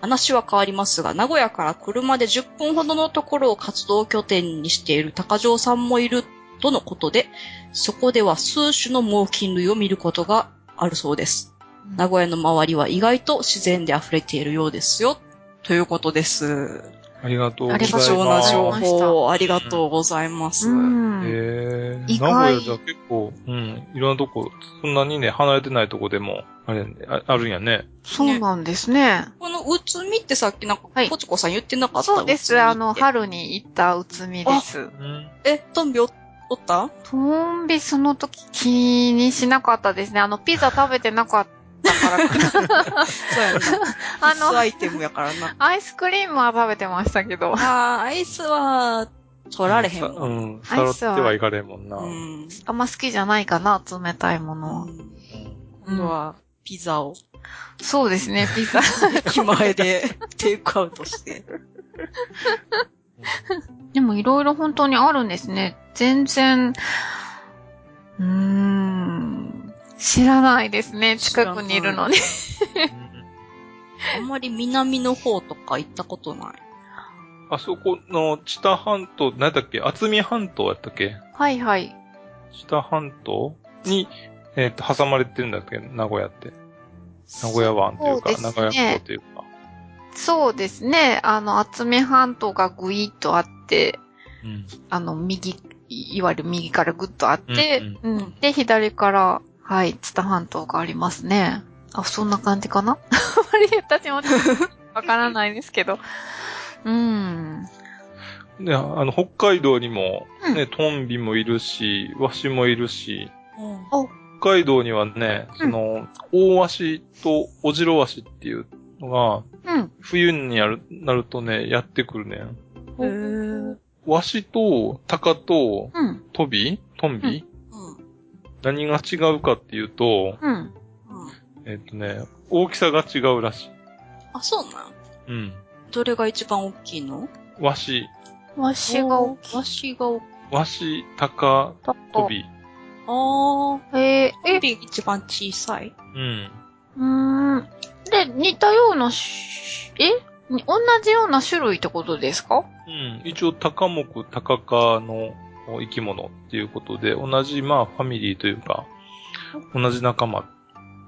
話は変わりますが、名古屋から車で10分ほどのところを活動拠点にしている高城さんもいるとのことで、そこでは数種の猛禽類を見ることがあるそうです。名古屋の周りは意外と自然で溢れているようですよ。ということです。ありがとうござい貴ます。重な情あ報ありがとうございます。うん。へえ。意外名古屋じゃ結構、うん、いろんなとこ、そんなにね、離れてないとこでも、あれ、ああるんやね。そうなんですね。このうつみってさっきなんか、はいポチコさん言ってなかった？そうです。あの、春に行ったうつみです。うん。え、トンビおおった？トンビその時気にしなかったですね。あの、ピザ食べてなかったからか。そうやな。あのアイテムやからな。アイスクリームは食べてましたけど。あー、アイスは、取られへんわ。さうん。さらってはいかれんもんな。うん。あんま好きじゃないかな、冷たいものは。今度は、ピザを、そうですね、(laughs) ピザ。駅前でテイクアウトして。でもいろいろ本当にあるんですね。全然、うーん、知らないですね。近くにいるのに。あんまり南の方とか行ったことない。あそこの知多半島、何だっけ？厚見半島やったっけ？はいはい。知多半島に、えっ、と、挟まれてるんだっけ？名古屋って。名古屋湾というか、そうね名古屋港というか。そうですね。あの、厚め半島がぐいっとあって、うん。あの、右、いいわゆる右からぐっとあって、ううん、で、左から、はい、津田半島がありますね。あ、そんな感じかな？(laughs) あまり私もわからないですけど。うん。で、あの、北海道にも、うんね、トンビもいるし、ワシもいるし、うん。北海道にはね、その、大ワシとオジロワシっていうのが、うん。冬になるなるとね、やってくるね。へーワシとタカとうん。トビ？トンビ、うん。何が違うかっていうと、うん。うん。えっ、とね、大きさが違うらしい。あ、そうなん？うん。どれが一番大きいの？ワシ、わしが大きい。わしが大きい。ワシ、タカ、だトビ。あー。えー、え、トビ一番小さい？うん。うーん。で、似たようなし、え？に同じような種類ってことですか？うん。一応、タカ目、タカ科の生き物っていうことで、同じ、まあ、ファミリーというか、同じ仲間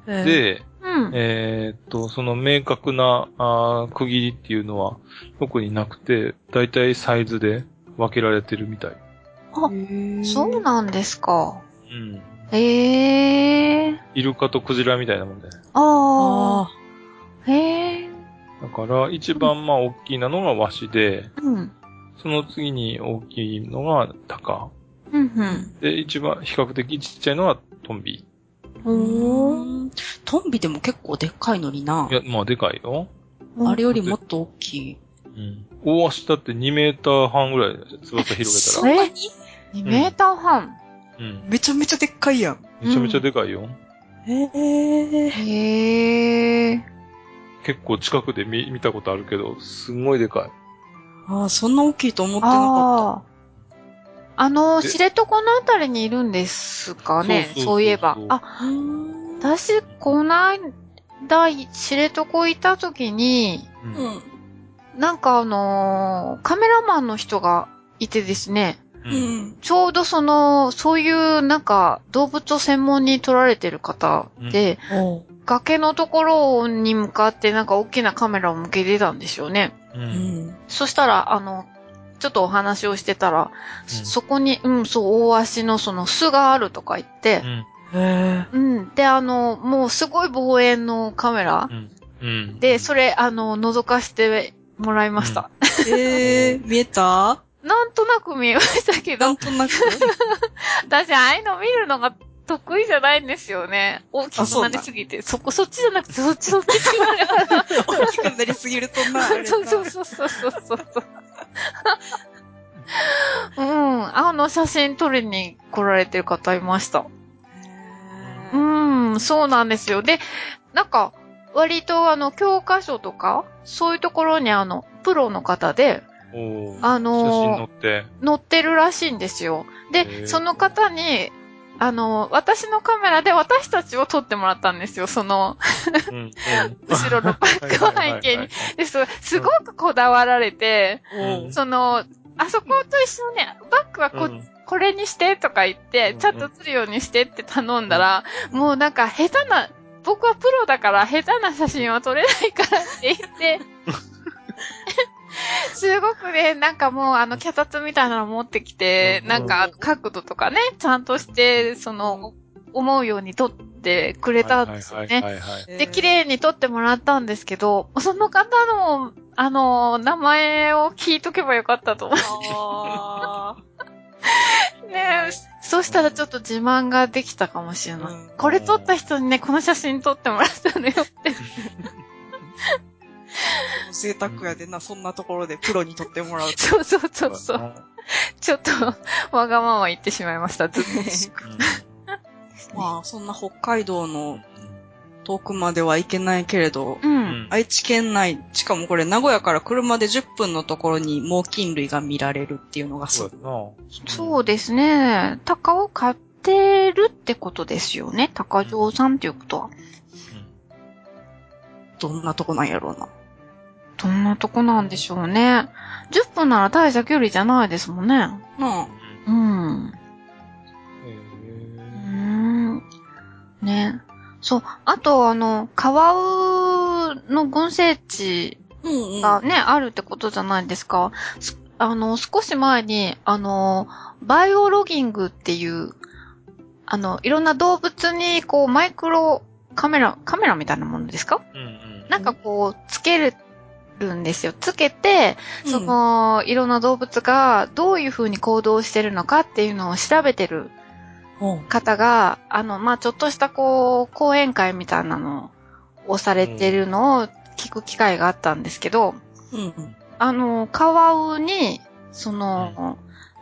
で、で、うん。えーっと、その明確なあー区切りっていうのは特になくて、だいたいサイズで分けられてるみたい。そうなんですか。うん。へえ。イルカとクジラみたいなもんで。ああ。あへえ。だから、一番まあ大きいなのがワシで、うん。その次に大きいのがタカ。うん、うーん。で、一番比較的ちっちゃいのはトンビ。うーん。トンビでも結構でっかいのにないや、まあでかいよ。あれよりもっと大きい。うん。大ワシだって2メーター半ぐらい翼広げたら。そんなに？2メーター半？うん。めちゃめちゃでっかいやん。めちゃめちゃでかいよ。へえ。へえ。結構近くで見見たことあるけど、すんごいでかい。ああ、そんな大きいと思ってなかああ。あの、で知床のあたりにいるんですかね？そうそうそうそうそういえば。あ、った。うーん。私、こないだ、知床いた時に、うんうん。なんかあのーカメラマンの人がいてですね、う。うんん。ちょうどその、そういうなんか動物を専門に撮られてる方で、おう。崖のところに向かってなんか大きなカメラを向けてたんですよね。う。うんん。そしたら、あの、ちょっとお話をしてたら、そこに、うん、そう、大足のその巣があるとか言ってう、ん。うん。で、あの、もうすごい望遠のカメラうん。うん。で、それ、あの、覗かしてもらいました。へえ、見えた？なんとなく見えましたけどなん、となく？(laughs) 私、ああいうの見るのが得意じゃないんですよね。大きくなりすぎて。そこ、そっちじゃなくて、そっち、そっち。大きくなりすぎると (laughs) な、そうそうそうそうそうそう。(laughs) うん。あの写真撮りに来られてる方いました。へうーん、そうなんですよ。で、なんか、割とあの、教科書とか、そういうところにあの、プロの方であのー写真載って。載ってるらしいんですよ。へで、ーその方に、あの、私のカメラで私たちを撮ってもらったんですよ。その、うん。うん (laughs) 後ろのバックを背景に。で、そうすごくこだわられて、うんその、あそこと一緒に、バックはこ、うんこれにしてとか言ってうん、ちゃんと撮るようにしてって頼んだら、もうなんか下手な、僕はプロだから下手な写真は撮れないからって言って、(laughs) (laughs) すごくね、なんかもうあの、脚立みたいなの持ってきて、うんなんか角度とかね、ちゃんとして、その、思うように撮ってくれたんですよね。はいはいはいはい。で、綺麗に撮ってもらったんですけど、その方の、あの、名前を聞いとけばよかったと思あう。(laughs) ねえそしたらちょっと自慢ができたかもしれない。うんこれ撮った人にね、この写真撮ってもらったのよって。(laughs) ー贅沢やでな、そんなところでプロに撮ってもらうと。(laughs) そうそうそうそう。(laughs) ちょっと、わがまま言ってしまいました、ずっと。まあ、そんな北海道の遠くまでは行けないけれど、う。うんん。愛知県内、しかもこれ名古屋から車で10分のところに猛禽類が見られるっていうのがすごい。そうやな。そうですね。鷹を飼ってるってことですよね。鷹城さんっていうことは。どんなとこなんやろうな。どんなとこなんでしょうね。10分なら大した距離じゃないですもんね。なあ。うん。へうーん。ね。そう。あと、あの、カワウの群生地うんうん。がね、あるってことじゃないですか。すあの、少し前に、あの、バイオロギングっていう、あの、いろんな動物に、こう、マイクロカメラ、カメラみたいなものですか？うんうん。なんかこう、つけるんですよ。つけて、その、いろんな動物がどういう風に行動してるのかっていうのを調べてるうん、方が、あの、まあ、ちょっとしたこう、講演会みたいなのをされてるのを聞く機会があったんですけど、うんうん。あの、カワウに、その、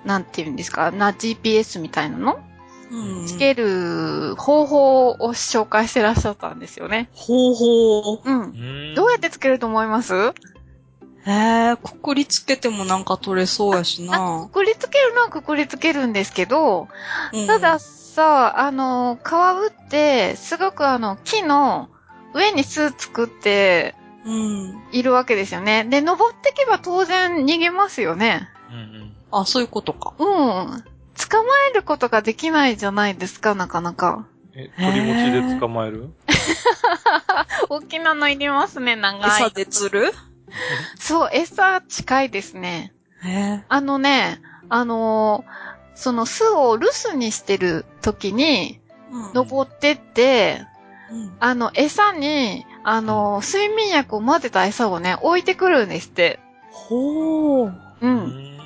なんていうんですか、な、GPS みたいなのうんうん。つける方法を紹介してらっしゃったんですよね。ほうほう。うん。うんどうやってつけると思います？へえ、くくりつけてもなんか取れそうやしあなく。くりつけるのはくくりつけるんですけど、うんただ、さ、あの、カワウって、すごくあの、木の上に巣作ってうん。いるわけですよね。で、登ってけば当然逃げますよね。うんうん。あ、そういうことか。うん。捕まえることができないじゃないですか、なかなか。え、鳥持ちで捕まえる？(laughs) 大きなのいりますね、長い。餌で釣る？そう、餌近いですね。へえ。あのね、あのーその巣を留守にしてる時に、うん登ってって、うんあの、餌に、あのー睡眠薬を混ぜた餌をね、置いてくるんですって。ほう。う。うんん。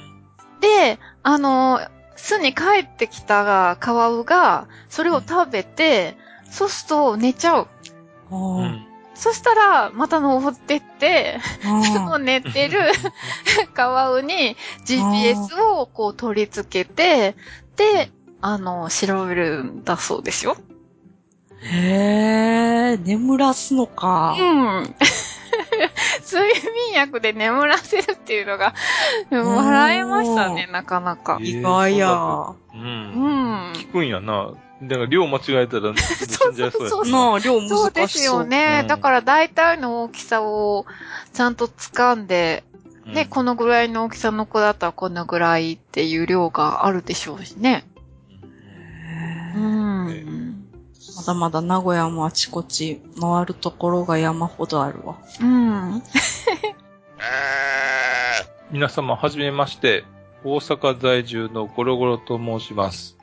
で、あのー巣に帰ってきたカワウが、それを食べて、そうすると寝ちゃう。う。ん。そしたら、また登ってって、その寝てるカワウに GPS をこう取り付けて、で、あの、調べるんだそうですよ。へえ、眠らすのかう。ん。(laughs) 睡眠薬で眠らせるっていうのが、笑えましたね、なかなか。え意外や。う。うんん。聞くんやな。だから量間違えたら死んじゃいそうやそうそうなあ、量難しそう。そうですよね。うんだから大体の大きさをちゃんと掴んで、うんね、このぐらいの大きさの子だったらこのぐらいっていう量があるでしょうしね。うん。まだまだ名古屋もあちこち回るところが山ほどあるわ。うん。(laughs) 皆様、はじめまして。大阪在住のゴロゴロと申します。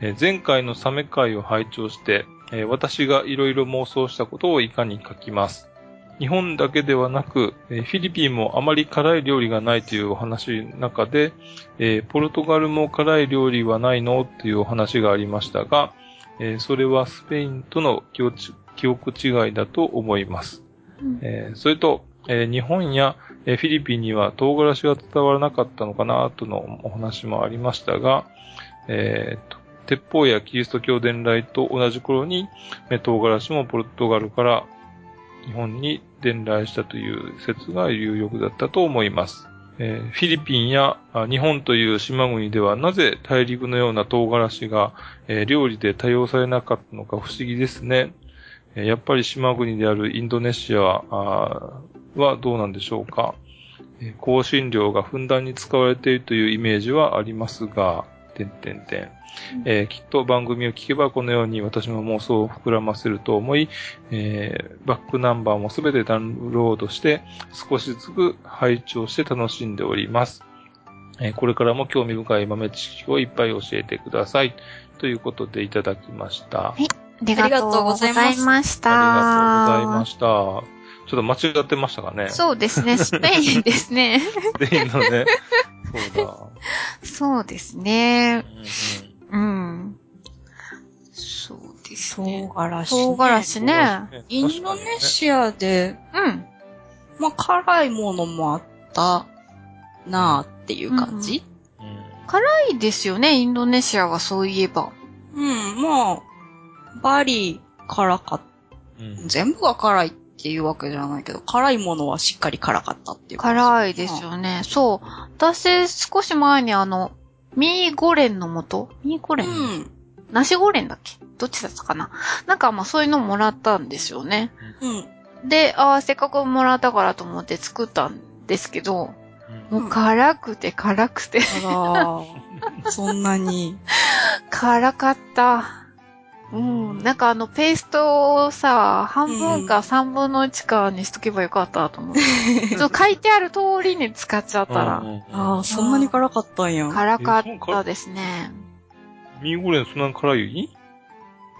えー前回のサメ会を拝聴して、えー私がいろいろ妄想したことを以下に書きます。日本だけではなく、えーフィリピンもあまり辛い料理がないというお話の中で、えーポルトガルも辛い料理はないの？というお話がありましたが、えーそれはスペインとの記憶記憶違いだと思います。えーそれと、えー日本や、えーフィリピンには唐辛子が伝わらなかったのかなとのお話もありましたが、えーと鉄砲やキリスト教伝来と同じ頃に、えー唐辛子もポルトガルから日本に伝来したという説が有力だったと思います。えーフィリピンや日本という島国ではなぜ大陸のような唐辛子が、えー料理で多用されなかったのか不思議ですね。えーやっぱり島国であるインドネシアはどうなんでしょうか。え香辛料がふんだんに使われているというイメージはありますが、てんてんてん。えーきっと番組を聞けばこのように私の妄想を膨らませると思い、えーバックナンバーもすべてダウンロードして少しずつ拝聴して楽しんでおります。えーこれからも興味深い豆知識をいっぱい教えてください。ということでいただきました。ありがとうございました。ありがとうございました。ちょっと間違ってましたかね。そうですね、スペインですね。スペインのね。そうだ。そうですね。うんうん。そうです唐ね。辛子、唐辛子ね。うんインドネシアで、うん。まあ、辛いものもあったなあっていう感じうんいいですよね、インドネシアはそういえば。うん、まあ、バリ辛かっうん。全部が辛いっていうわけじゃないけど、辛いものはしっかり辛かったっていう。辛いです。よね。そう。私、少し前にあの、ミーゴレンの素ミーゴレン、うん。ナシゴレンだっけ？どっちだったかな？なんかまあそういうのもらったんですよね。うん。で、ああ、せっかくもらったからと思って作ったんですけど、もう辛くて辛くて、あら、そんなに。(laughs) 辛かった。うん。なんかあの、ペーストをさ、半分か三分の一かにしとけばよかったと思って。(laughs) そう書いてある通りに使っちゃったら、ああ、そんなに辛かったんや。辛かったですね。ミーゴレンそんなに辛い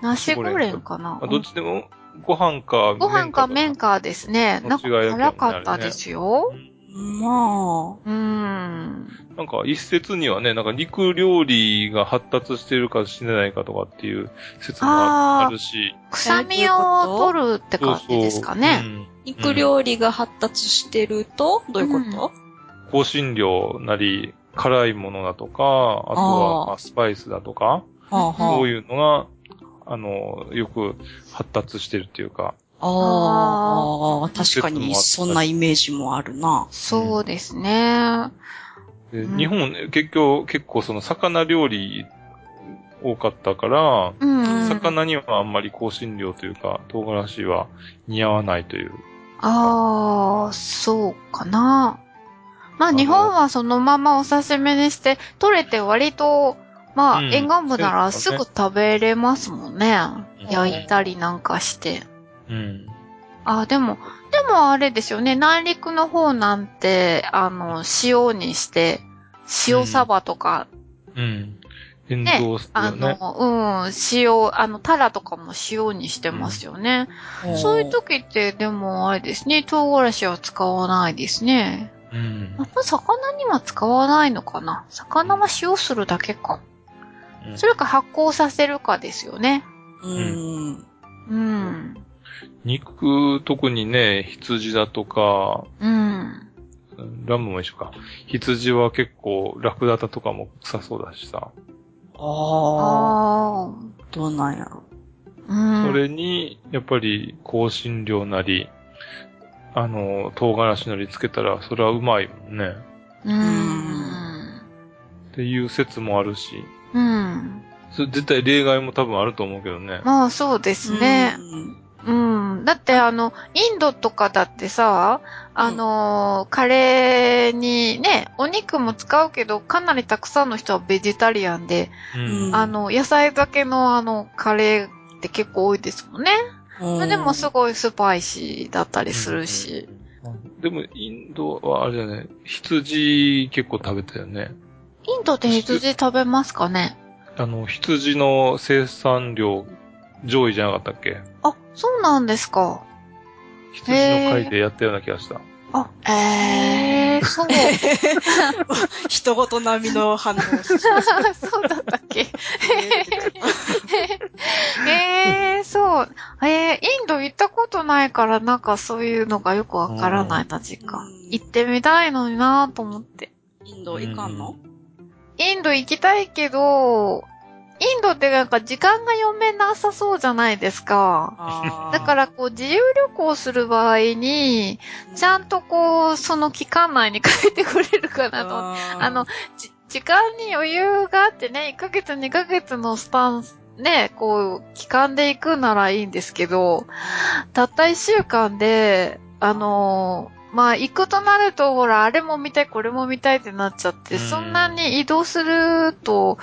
ナシゴレンかな？あどっちでも、ご飯かご飯か麺かかですね。なんか辛かったですよ。まうーん。なんか一説にはね、なんか肉料理が発達してるかしてないかとかっていう説もあるし。臭みを取るって感じですかね。うん。あ、肉料理が発達してると、どういうこと、香辛料なり、辛いものだとか、あとはあー。まあスパイスだとか、はあはそういうのが、あの、よく発達してるっていうか、ああ、確かにそんなイメージもあるな。そうですね。うんで日本、結局、結構その魚料理多かったから、うん。魚にはあんまり香辛料というか、唐辛子は似合わないという。ああ、そうかな。まあの日本はそのままお刺身にして、取れて割と、まあうん沿岸部ならすぐ食べれますもんね。うん焼いたりなんかして。うん。あ、でも、でもあれですよね。内陸の方なんて、あの、塩にして、塩サバとか、うん。変ね動するあ。の、うん、塩、あの、タラとかも塩にしてますよね。そういう時って、でもあれですね、唐辛子は使わないですね。うんやっぱ魚には使わないのかな魚は塩するだけか。うんそれか発酵させるかですよね。うん。うん。肉、特にね、羊だとか、うん。ラムも一緒か。羊は結構、ラクダタとかも臭そうだしさ。ああ、あどうなんやろ。あ。うん。それに、やっぱり、香辛料なり、あの、唐辛子なりつけたら、それはうまいもんね。うん。っていう説もあるし。うん。それ絶対例外も多分あると思うけどね。まあそうですね。うん。だってあの、インドとかだってさ、あのーカレーにね、お肉も使うけど、かなりたくさんの人はベジタリアンで、うん。あの、野菜だけのあの、カレーって結構多いですもんね。でもすごいスパイシーだったりするし。でも、インドはあれじゃない、羊結構食べたよね。インドで羊食べますかね？あの、羊の生産量上位じゃなかったっけ？あ、そうなんですか。羊の回でやったような気がした。あ、えー、そう。(laughs) 人事並みの反応。そうだったっけ？えー、そう。えー、インド行ったことないから、なんかそういうのがよくわからないな、実う感ん。行ってみたいのになと思って。インド行かんの？インド行きたいけど、インドってなんか時間が読めなさそうじゃないですか。だからこう自由旅行する場合に、ちゃんとこう、その期間内に帰ってくれるかなと。あの、じ時間に余裕があってね、1ヶ月2ヶ月のスパン、ね、こう、期間で行くならいいんですけど、たった1週間で、あのーまあ、行くとなると、ほら、あれも見たい、これも見たいってなっちゃって、うん。そんなに移動すると、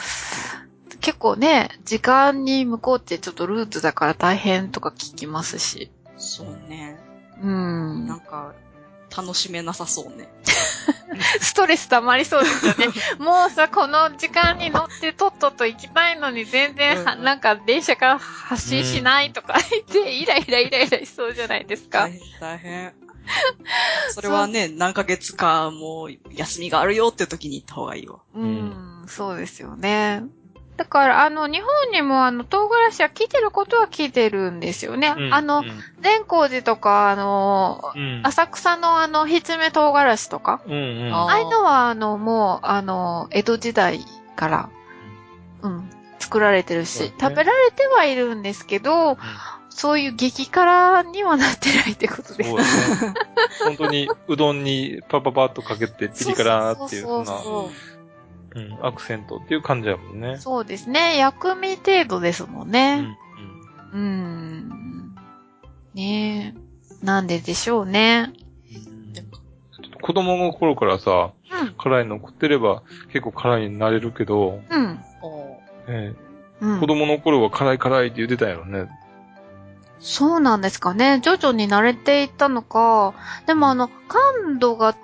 結構ね、時間に向こうってちょっとルーツだから大変とか聞きますし。そうね。うんなんか、楽しめなさそうね。(laughs) ストレス溜まりそうですよね。(laughs) もうさ、この時間に乗ってとっとと行きたいのに全然は、うんなんか電車が発進しないとか言って、イライライライラしそうじゃないですか大。変、大変。それはね、何ヶ月かもう休みがあるよって時に行った方がいいわ。うん、そうですよね。だから、あの、日本にもあの、唐辛子は来てることは来てるんですよね。うんあの、善光寺とか、あの、うん。浅草のあの、ひつめ唐辛子とか、うんうん。あああいうのは、あの、もう、あの、江戸時代から、うん、作られてるし、ね食べられてはいるんですけど、そういう激辛にはなってないってことです。そうですね。本当にうどんにパパパッとかけてピリ辛っていう、そんな、そううん、アクセントっていう感じやもんね。そうですね。薬味程度ですもんうん。ね。うんうん。ねえ。なんででしょうね。子供の頃からさ、うん。辛いの食ってれば結構辛いになれるけど、うん。えうんえ子供の頃は辛い辛いって言ってたんやろね。そうなんですかね。徐々に慣れていったのか。でもあの、感度が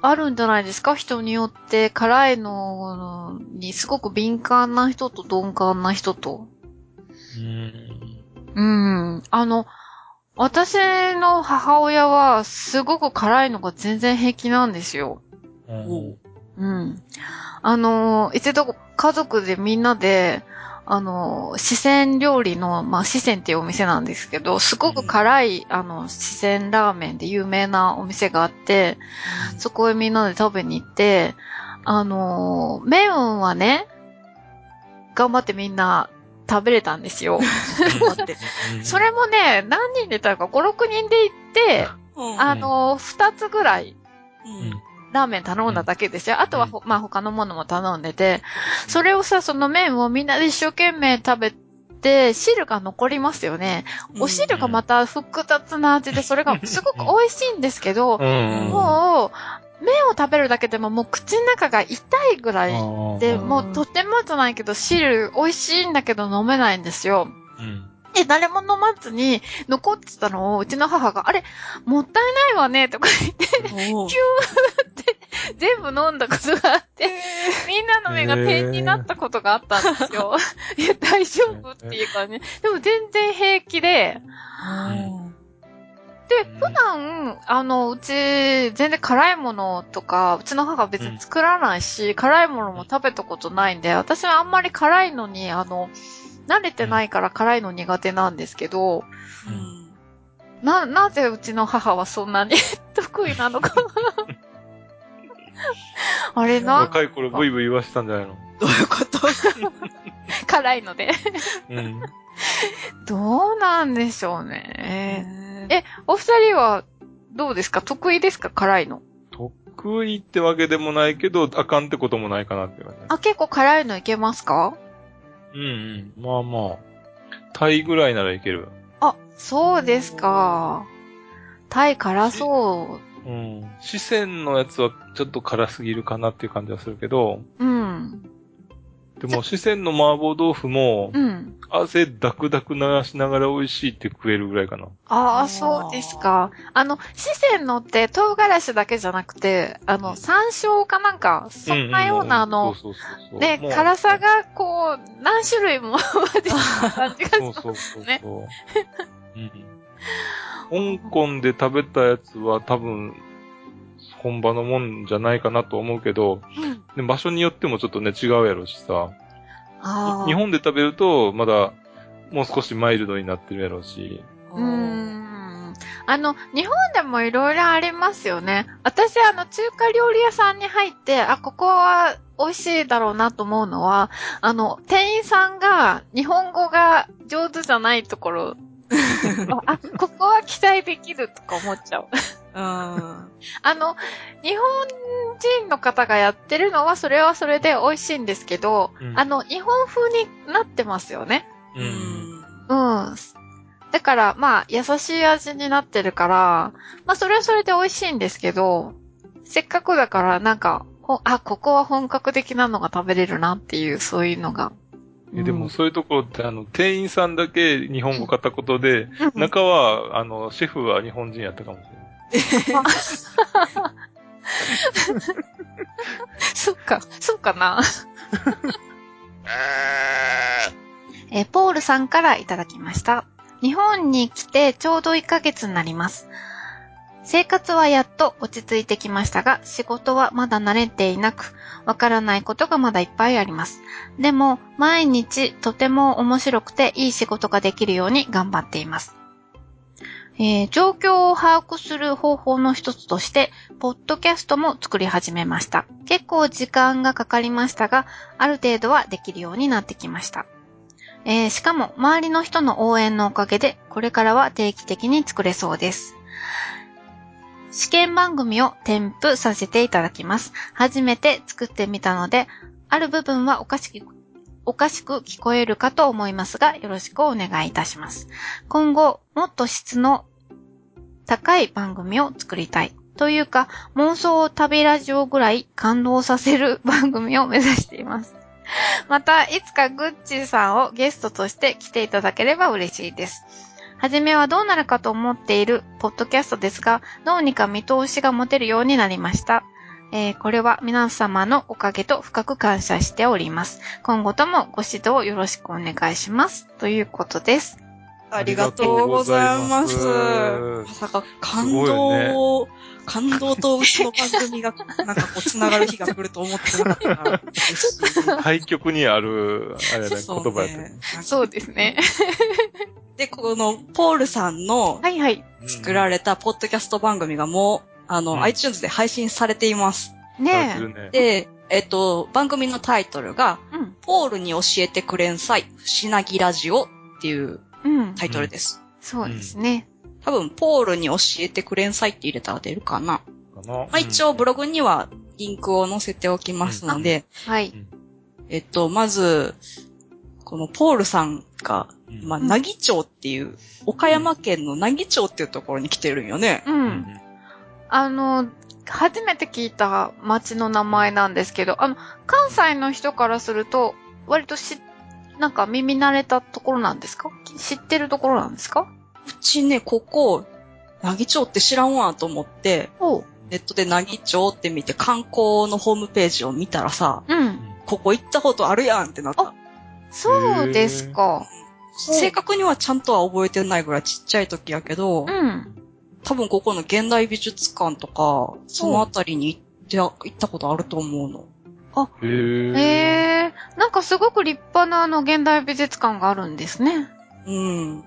あるんじゃないですか？人によって。辛いのにすごく敏感な人と鈍感な人と。うん。うん。あの、私の母親はすごく辛いのが全然平気なんですよ。うん。うん。あの、一度家族でみんなで、あの、四川料理の、まあ、四川っていうお店なんですけど、すごく辛い、あの、四川ラーメンで有名なお店があって、そこへみんなで食べに行って、あの、麺はね、頑張ってみんな食べれたんですよ。うん (laughs) それもね、何人で行ったのか、5、6人で行って、あの、2つぐらいうんラーメン頼んだだけですよ。あとはほ、まあ、他のものも頼んでて、それをさ、その麺をみんなで一生懸命食べて、汁が残りますよね。お汁がまた複雑な味で、それがすごく美味しいんですけど、うん。もう、麺を食べるだけでももう口の中が痛いぐらいで、うんもうとてもじゃないけど、汁美味しいんだけど飲めないんですよ。うん。で、誰も飲まずに残ってたのを、うちの母が、あれ、もったいないわね、とか言って、おー全部飲んだことがあって、みんなの目が点になったことがあったんですよ。いや、大丈夫っていうかね。でも全然平気で、で、普段、あの、うち、全然辛いものとか、うちの母は別に作らないし、辛いものも食べたことないんで、私はあんまり辛いのに、あの、慣れてないから辛いの苦手なんですけど、うんな、なぜうちの母はそんなに (laughs) 得意なのかな？(laughs) あれな、若い頃ブイブイ言わしてたんじゃないの？どういうこと？辛いので。うん。どうなんでしょうね。ええ、お二人は、どうですか？得意ですか？辛いの。得意ってわけでもないけど、あかんってこともないかなって感じ。あ、結構辛いのいけますか？うんうん。まあまあ。タイぐらいならいける。あ、そうですか。タイ辛そうん。四川のやつはちょっと辛すぎるかなっていう感じはするけど、う。うん。でも四川の麻婆豆腐も、うん。汗ダクダク流しながら美味しいって食えるぐらいかな。ああ、そうですか。あの、四川のって唐辛子だけじゃなくて、あの、山椒かなんか、そんなような、あの、ね、辛さがこう、何種類も (laughs) がしそうますそうそうね。そう。うん。香港で食べたやつは多分、本場のもんじゃないかなと思うけど、うん。で場所によってもちょっとね、違うやろしさ。日本で食べると、まだ、もう少しマイルドになってるやろうし。うーん。あの、日本でもいろいろありますよね。私、あの、中華料理屋さんに入って、あ、ここは美味しいだろうなと思うのは、あの、店員さんが日本語が上手じゃないところ、(laughs) あ、ここは期待できるとか思っちゃう。うん。あの、日本人の方がやってるのは、それはそれで美味しいんですけど、うんあの、日本風になってますよね。う。うんうん。だから、まあ、優しい味になってるから、まあ、それはそれで美味しいんですけど、せっかくだから、なんか、ほあ、ここは本格的なのが食べれるなっていう、そういうのが。えでもそういうところって、あの、店員さんだけ日本語買ったことで、うん、中は、あの、シェフは日本人やったかもしれない。(laughs) そっか、そうかな。えーポールさんからいただきました。日本に来てちょうど1ヶ月になります。生活はやっと落ち着いてきましたが、仕事はまだ慣れていなく、わからないことがまだいっぱいあります。でも、毎日とても面白くていい仕事ができるように頑張っています。えー状況を把握する方法の一つとして、ポッドキャストも作り始めました。結構時間がかかりましたが、ある程度はできるようになってきました。えーしかも周りの人の応援のおかげで、これからは定期的に作れそうです。試験番組を添付させていただきます。初めて作ってみたので、ある部分はおかしく、おかしく聞こえるかと思いますが、よろしくお願いいたします。今後、もっと質の高い番組を作りたい。というか、妄想旅ラジオぐらい感動させる番組を目指しています。(laughs) また、いつかグッチさんをゲストとして来ていただければ嬉しいです。はじめはどうなるかと思っているポッドキャストですが、どうにか見通しが持てるようになりました。えーこれは皆様のおかげと深く感謝しております。今後ともご指導よろしくお願いします。ということです。ありがとうございます。ますまさか感動を、感動とうちの番組が、なんかこう、繋がる日が来ると思ってなかったから。対局にある、あれだね、言葉やったね。そうですね。で、この、ポールさんのはいはい。作られたポッドキャスト番組がもう、あの、うん iTunes で配信されています。ねされてるね。で、えっと、番組のタイトルが、え。うん。ポールに教えてくれんさい、不思なぎラジオっていううん。タイトルです。そうですね。多分、ポールに教えてくれんさいって入れたら出るかな。かなまあ、一応ブログにはリンクを載せておきますので、はい。えっと、まず、このポールさんが、うんまあ、うんなぎ町っていう、岡山県のなぎ町っていうところに来てるんよね。う。うんんあの、初めて聞いた町の名前なんですけど、あの、関西の人からすると、割とし、なんか耳慣れたところなんですか？知ってるところなんですか？うちね、ここ、なぎ町って知らんわと思って。ネットでなぎ町って見て観光のホームページを見たらさ、うん。ここ行ったことあるやんってなった。そうですか。正確にはちゃんとは覚えてないぐらいちっちゃい時やけど、うん。多分ここの現代美術館とか、そのあたりに行って、行ったことあると思うの。へえ。なんかすごく立派なあの現代美術館があるんですね。うん。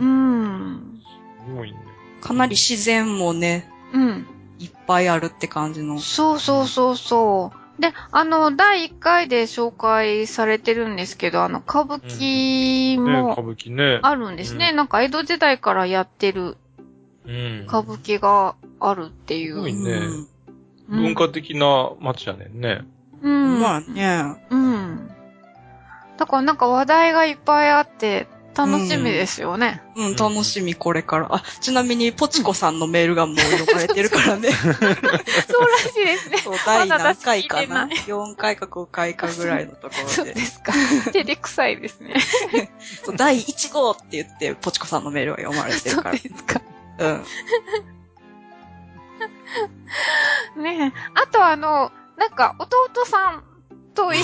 うん。すごいね。かなり自然もね、うん。いっぱいあるって感じの。そうそうそうそう。で、あの、第1回で紹介されてるんですけど、あの、歌舞伎ね、も歌舞伎ね。あるんですね。うなんか江戸時代からやってるうん。歌舞伎があるっていう。すごいね文化的な街やねんね。うん。まあね。うん。だからなんか話題がいっぱいあって、楽しみですよね。うん、楽しみこれから。あ、ちなみに、ポチコさんのメールがもう読まれてるからね。(laughs) そうらしいですね。そう、第何回かな？まだ私聞い ?4 回か5回かぐらいのとこそうろで。ですか。照れくさいですね。(laughs) そう第1号って言って、ポチコさんのメールが読まれてるそうから。ですか。うん。ねえ。あとあの、なんか弟さんと一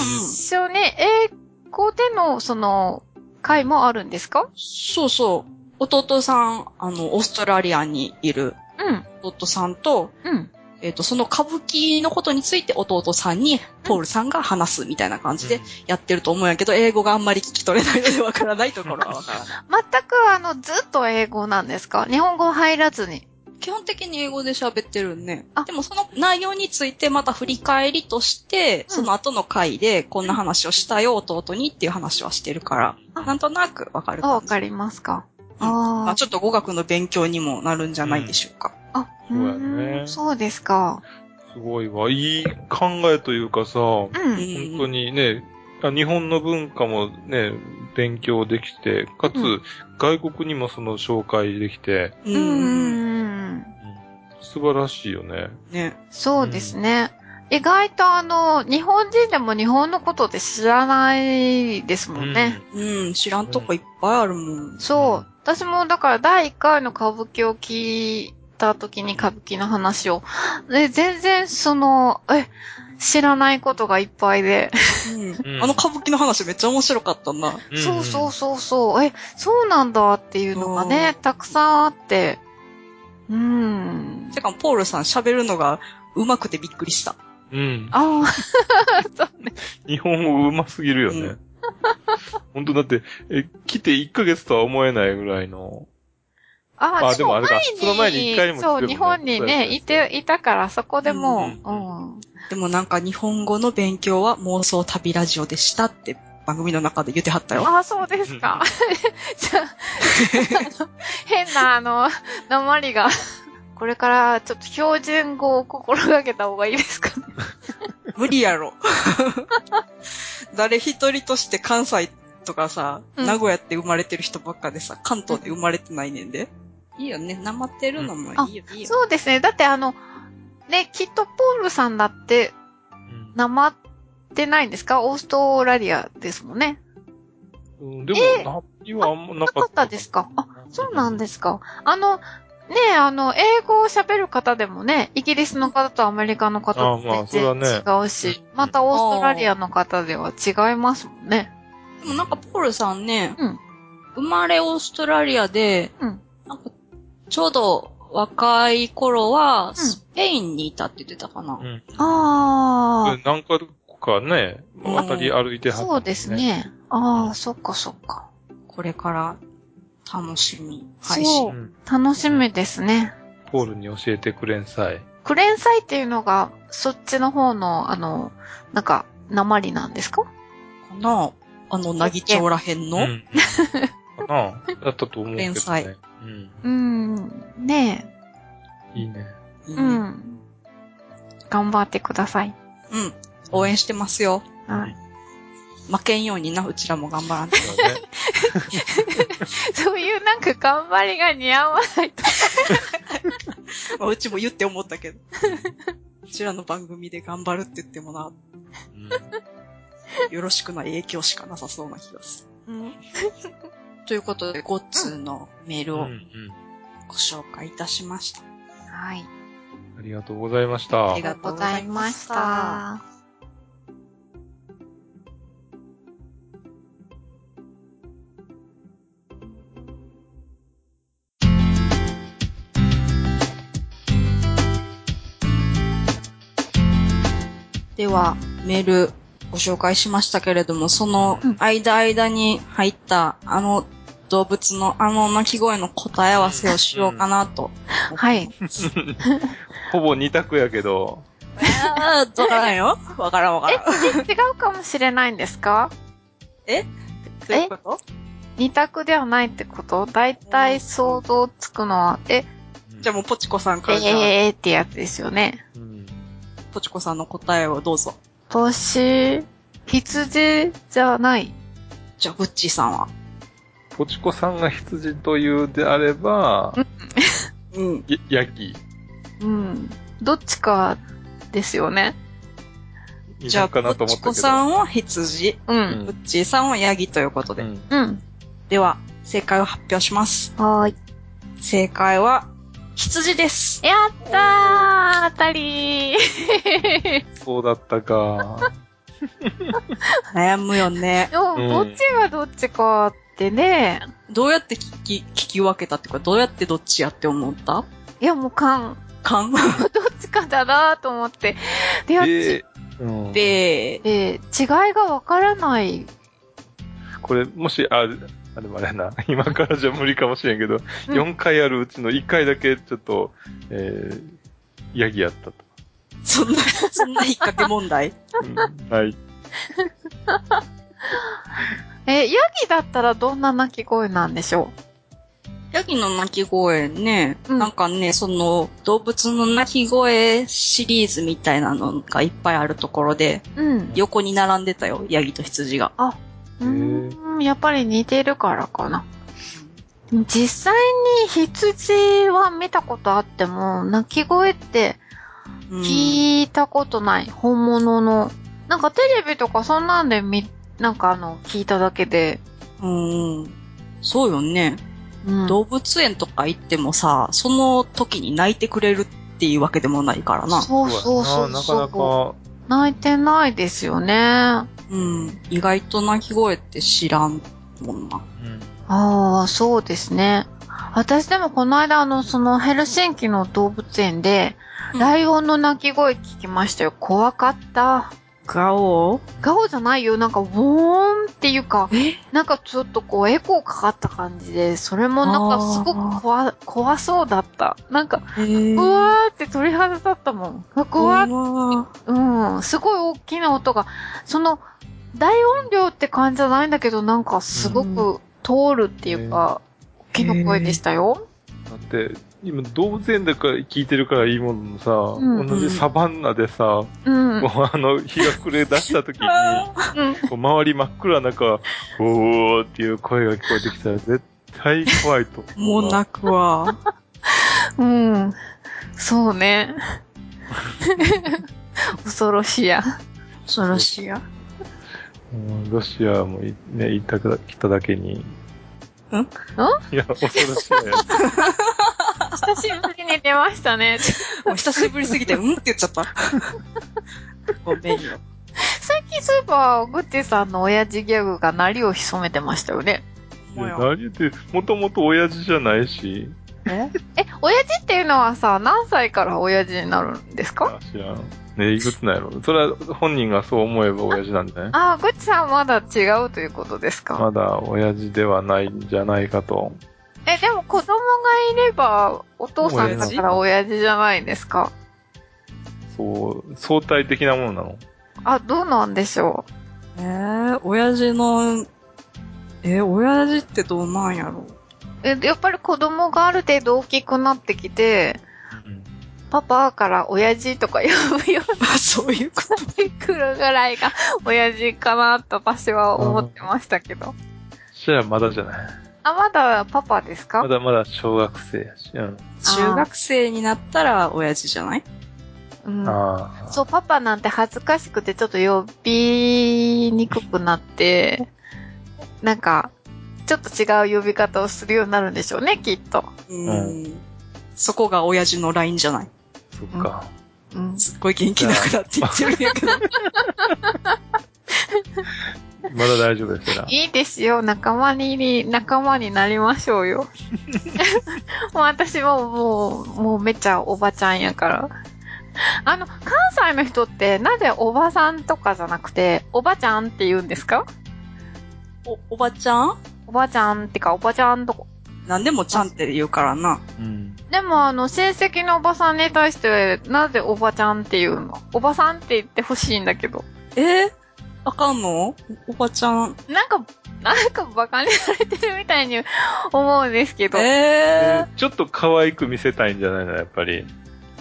緒に英語でのその会もあるんですか？そうそう。弟さん、あの、オーストラリアにいるうん。弟さんと、うん。えっ、と、その歌舞伎のことについて弟さんに、ポールさんが話すみたいな感じでやってると思うんやけど、英語があんまり聞き取れないのでわからないところはわからない。全くあの、ずっと英語なんですか？日本語入らずに。基本的に英語で喋ってるねあ。でもその内容についてまた振り返りとして、うんその後の回でこんな話をしたよ、弟にっていう話はしてるから、あなんとなくわかるあ、わ。かりますか。うんまああちょっと語学の勉強にもなるんじゃないでしょうか。あ。あ、そうやねんそうですか。すごいわ。いい考えというかさ、本うん。うん当にね、あ日本の文化もね、勉強できて、かつ、うん外国にもその紹介できて、う。うんん。ん。素晴らしいよね。ね。そうですね。意外とあの、日本人でも日本のことで知らないですもんね。うん、知らんとこいっぱいあるもん。そう。私もだから第1回の歌舞伎を聞いた時に歌舞伎の話を、で全然その、え、知らないことがいっぱいで。うんうんあの歌舞伎の話めっちゃ面白かったな。そうそうそうそう。え、そうなんだっていうのがね、たくさんあって。うーん。てか、ポールさん喋るのが上手くてびっくりした。うん。うん。ああ、そうね。日本語上手すぎるよね。うん (laughs) 本当だって、え、来て1ヶ月とは思えないぐらいの。ああでもあれかその前に一回も来てるもんそう、ね日本にね、いて、いたから、そこでもう、うんうん。でもなんか日本語の勉強は妄想旅ラジオでしたって、番組の中で言ってはったよ。あ、そうですか。(laughs) じゃあ、あの変な、あの、鉛が、これからちょっと標準語を心がけた方がいいですかね。(laughs) 無理やろ。(laughs) 誰一人として関西とかさ、うん名古屋って生まれてる人ばっかでさ、関東で生まれてないねんで。いいよね。なまってるのもいいよ、いいよ。そうですね。だってあの、ね、きっとポールさんだって、うんなまってないんですか？オーストラリアですもんね。うんでも、何はあんまななかかっ。ったたですか？あ、そうなんですか。あの、ねえ、あの、英語を喋る方でもね、イギリスの方とアメリカの方とあまあ全然違うし、またオーストラリアの方では違いますもんね。でもなんかポールさんね、うん生まれオーストラリアで、うんなんかちょうど若い頃は、スペインにいたって言ってたかな。うん。あで何回かね、渡り歩いてあ、はった、そうです。ね。ああ、そっかそっか。これから楽しみ、配う信。うん。楽しみですね。ポールに教えてくれんさい。クレーン祭っていうのが、そっちの方の、あの、なんか、鉛なんですか？かなあの、なぎ町らへんの、うん。(laughs) かなだったと思うけどね。連載うん。うん。ねいいね。え。いいうねん。頑張ってください。うん。応援してますよ。はい。負けんようにな、うちらも頑張らんと。そうだね。そういうなんか頑張りが似合わないと。(laughs) まあうちも言って思ったけど。うちらの番組で頑張るって言ってもな、よろしくない影響しかなさそうな気がする。ということで、ゴッツーのメールを。ご紹介いたしました。はい。ありがとうございましたあり。がとうございましたあでは、メールご紹介しましたけれども、そのうん間間に入ったあの動物のあの鳴き声の答え合わせをしようかなと。はい。(laughs) ほぼ二択やけど、あー、わからんよ。わからんわからん。違うかもしれないんですか？え？どういうこと？二択ではないってこと？大体想像つくのは、え、じゃあもうポチコさんからじゃあ、えーってやつですよね。うん。ポチコさんの答えをどうぞ。年、羊じゃない。じゃあ、グッチーさんは？ポチコさんが羊というであれば、うん。や、ヤギ。うん。どっちかですよね。いじゃあ、るかなとポチコ思ったけど。さんは羊、う。うんんグッチーさんはヤギということで。うん。うん。では、正解を発表します。はーい。正解は、羊です。やったー当たりー (laughs) そうだったか。(laughs) 悩むよね。でも、うんどっちがどっちかってね、どうやって聞き、聞き分けたっていうか、どうやってどっちやって思った？いやもう勘、勘 (laughs) どっちかだなと思って。で、やっで、うん。で、で、違いがわからない。これ、もし、あ、あでもあれやな。(laughs) 今からじゃ無理かもしれんけど、うん4回あるうちの1回だけちょっと、えー、ヤギやったと。そんな、そんな引っ掛け問題？うん、はい。(laughs) え、ヤギだったらどんな鳴き声なんでしょヤギの鳴き声ね、うんなんかね、その動物の鳴き声シリーズみたいなのがいっぱいあるところで、ううん。横に並んでたよ、ヤギと羊が。うーん、やっぱり似てるからかな。実際に羊は見たことあっても、鳴き声ってうん聞いたことない。本物の。なんかテレビとかそんなんで見、なんかあの、聞いただけで。うん。そうよね。うん。動物園とか行ってもさ、その時に泣いてくれるっていうわけでもないからな。そうそうそうなそう。かなか、泣いてないですよね。うん。意外と鳴き声って知らんもんな。うん。ああ、そうですね。私でもこの間あの、そのヘルシンキの動物園で、うんライオンの鳴き声聞きましたよ。怖かった。ガオ？ガオじゃないよ。なんか、ウォーンっていうか、なんかちょっとこう、エコーかかった感じで、それもなんかすごく怖、怖そうだった。なんか、うわーって鳥肌立ったもん。うわ怖っうわうん。すごい大きな音が、その、大音量って感じじゃないんだけど、なんかすごく通るっていうか、大きな声でしたよ。だって、今動物園でか聞いてるからいいもののさ、うん同じサバンナでさ、うん。こうあの、日が暮れ出した時に、うん。こう周り真っ暗な中、おーっていう声が聞こえてきたら絶対怖いと思もう泣くわ。(laughs) うん。そうね。(laughs) 恐ろしや。恐ろしいや。うんロシアもいね、行った来ただけに。ん？ん？いや、恐ろしいね。(laughs) 久しぶりに出ましたね。も (laughs) う久しぶりすぎて、うん？って言っちゃった。(laughs) ごめんよ。最近そういえば、グッチさんの親父ギャグが鳴りを潜めてましたよね。いや何言って、もともと親父じゃないし、え？え、親父っていうのはさ、何歳から親父になるんですか？知らん。ねいくつなんやろ。それは本人がそう思えば親父なんじゃない？ああ、グッチさんはまだ違うということですか、まだ親父ではないんじゃないかと。え、でも子供がいれば、お父さんだから親父？じゃないですかそう、相対的なものなの？あ、どうなんでしょえー、親父の、えー、親父ってどうなんやろう？え、やっぱり子供がある程度大きくなってきて、うん。パパから親父とか呼ぶようになあ、そういうこと。ってくるぐらいが親父かなと私は思ってましたけど。じゃあまだじゃない。あ、まだパパですか？まだまだ小学生やし。うん。中学生になったら親父じゃない？うん。そう、パパなんて恥ずかしくてちょっと呼びにくくなって、なんか、ちょっと違う呼び方をするようになるんでしょうね、きっと。うん。そこが親父のラインじゃない？そっか。うん。すっごい元気なくなって言ってるんやけど。(laughs) まだ大丈夫ですよ。いいですよ、仲間に、仲間になりましょうよ。(laughs) もう私ももう、もうめっちゃおばちゃんやから。あの、関西の人ってなぜおばさんとかじゃなくて、おばちゃんって言うんですか？お、おばちゃん？おばちゃんってか、おばちゃんとか。なんでもちゃんって言うからな。うん。でもあの、親戚のおばさんに対して、なぜおばちゃんって言うの？おばさんって言ってほしいんだけど。え？ー、あかんの？おばちゃん。なんか、なんか馬鹿にされてるみたいに思うんですけど。えちょっと可愛く見せたいんじゃないのやっぱり。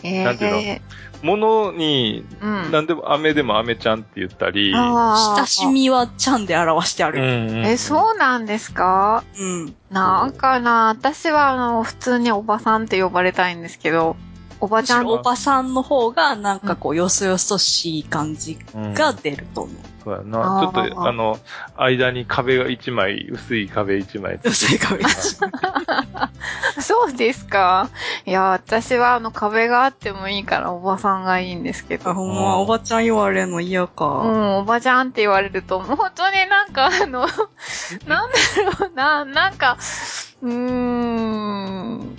えなんていう物に、うん。なんでも、飴でも飴ちゃんって言ったり。親しみはちゃんで表してある。うんうん。え、そうなんですか？うん。なんかな、私はあの、普通におばさんって呼ばれたいんですけど、おばちゃん、おばさんの方が、なんかこう、よそよそしい感じうんが出ると思う。そうやな。ちょっと、あの、間に壁が一枚、薄い壁一枚。薄い壁 (laughs) そうですかいや、私はあの、壁があってもいいからおばさんがいいんですけあ、ど。ほんま、おばちゃん言われんの嫌うか。ん、おばちゃんって言われると、本当になんかあの、(laughs) なんだろうな、なんか、うーん、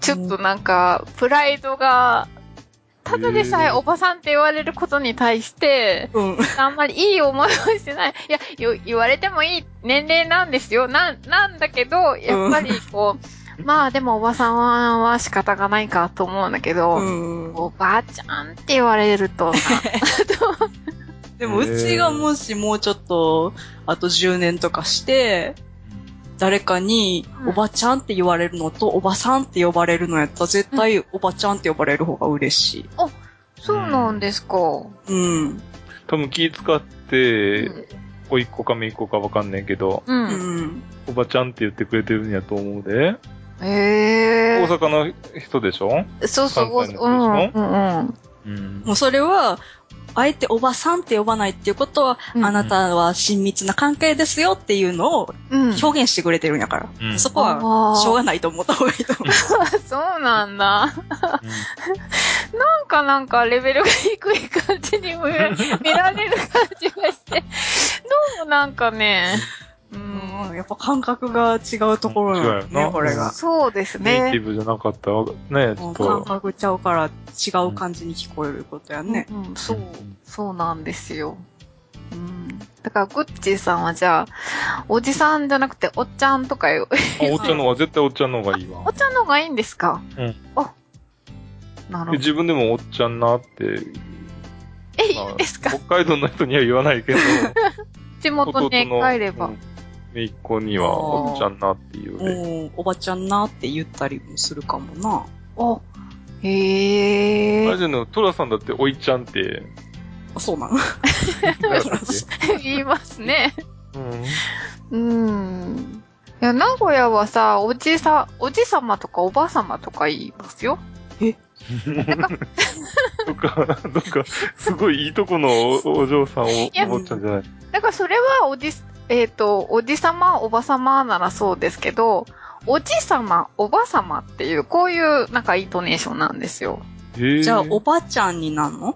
ちょっとなんか、プライドが、ただでさえおばさんって言われることに対して、うん。あんまりいい思いをしてない。いや、よ言われてもいい年齢なんですよ。なん、なんだけど、やっぱりこう、まあでもおばさんはは仕方がないかと思うんだけど、うん。おばあちゃんって言われるとな、(laughs) でも、うちがもしもうちょっと、あと10年とかして、誰かにう、んおばちゃんって言われるのと、おばさんって呼ばれるのやったら、絶対おばちゃんって呼ばれる方が嬉しい。そうなんですか。うん。多分気使って、おいっ子かめいっ子かわかんないけど、う。うんん。おばちゃんって言ってくれてるんやと思うで。へえ。大阪の人でしょ？そうそう、うん、うん。うん。もうそれは、あえておばさんって呼ばないっていうことは、うんあなたは親密な関係ですよっていうのをうん。表現してくれてるんやから。うんそこは、しょうがないと思った方がいいと思う。そうなんだ。なんかなんかレベルが低い感じに見ら見られる感じがして、どうもなんかね、うん、うん、やっぱ感覚が違うところなのね、これが。そうですねネイティ。ブじゃなかったら、ね、ちょうんっと。感覚ちゃうから違う感じに聞こえることやね。うん、そううん、そうなんですよ。うん。だから、グッチーさんはじゃあ、おじさんじゃなくて、おっちゃんとかよ。あおっちゃんの方が、絶対おっちゃんの方がいいわお。っちゃんの方がいいんですか？うん。あ、なるほど。自分でもおっちゃんなって、え、いまあいですか？北海道の人には言わないけど、(laughs) 地元に帰れば。めいっ子には、おっちゃんなっていうね。おばちゃんなって言ったりもするかもな。お、へー。あれじゃの、トラさんだっておいちゃんって、あそうなんなかったっ言いますね。けうん。うん。いや、名古屋はさ、おじさ、おじさまとかおばさまとか言いますよ。(laughs) どっか、どっか、すごいいいとこのおお嬢さんをや思っちゃうんじゃない？だからそれはおじ、えっ、と、おじさま、おばさまならそうですけど、おじさま、おばさまっていう、こういうなんかイントネーションなんですよ。へーじゃあ、おばちゃんになんの？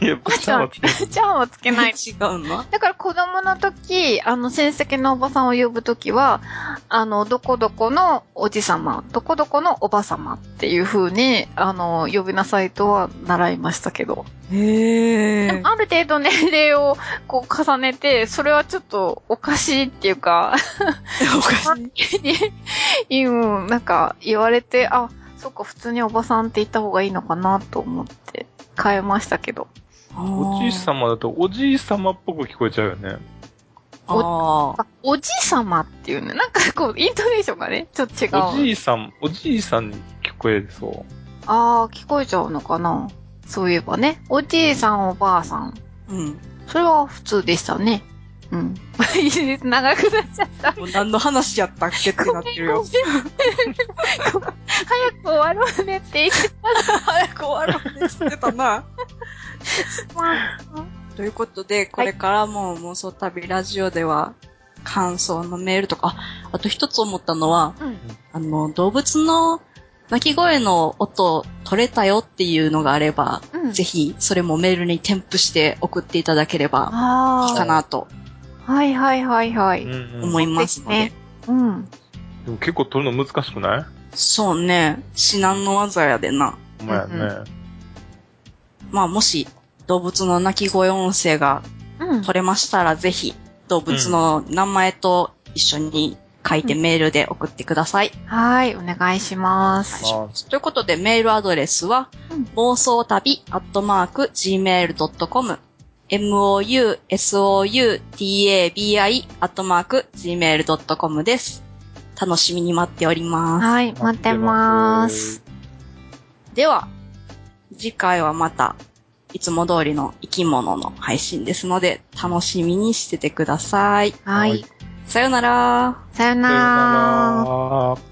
いや、ばちゃんはつけじゃあはつけない。違うの？だから子供の時、あの、親戚のおばさんを呼ぶ時は、あの、どこどこのおじさま、どこどこのおばさまっていう風に、あの、呼びなさいとは習いましたけど。へでもある程度年齢をこう重ねて、それはちょっとおかしいっていうか、おかしい。(laughs) うん、なんか言われて、あ、そっか、普通におばさんって言った方がいいのかなと思って変えましたけど。おじいさまだと、おじいさまっぽく聞こえちゃうよね。ああ。あ、おじさまっていうね、なんかこう、イントネーションがね、ちょっと違う。おじいさん、おじいさんに聞こえそう。あー、聞こえちゃうのかなそういえばね。おじいさん、おばあさん。うん。それは普通でしたね。うん。いいです。長くなっちゃった。もう何の話やったっけってなってるよ。早く終わろうねって言って早く終わろうって言ってたな。ま (laughs) ということで、これからも妄想旅ラジオでは、感想のメールとか、ああと一つ思ったのは、うん。あの、動物の鳴き声の音取れたよっていうのがあれば、うん。ぜひそれもメールに添付して送っていただければ。いいかなとはいはいはいはい。うんうん思いますので。そううん。でも結構撮るの難しくない？そうね、至難の技やでな。ほんまやね。うんまあもし動物の鳴き声音声がうん。取れましたら、ぜひ動物の名前と一緒に書いてメールで送ってください。はい、お願いします。あということで、メールアドレスは、うん妄想旅アットマーク gmail.com mousoutabi アットマーク gmail.com です。楽しみに待っております。はい、待ってます。。では、次回はまた、いつも通りの生き物の配信ですので、楽しみにしててください。ははいい。さようなら。さよ。なら。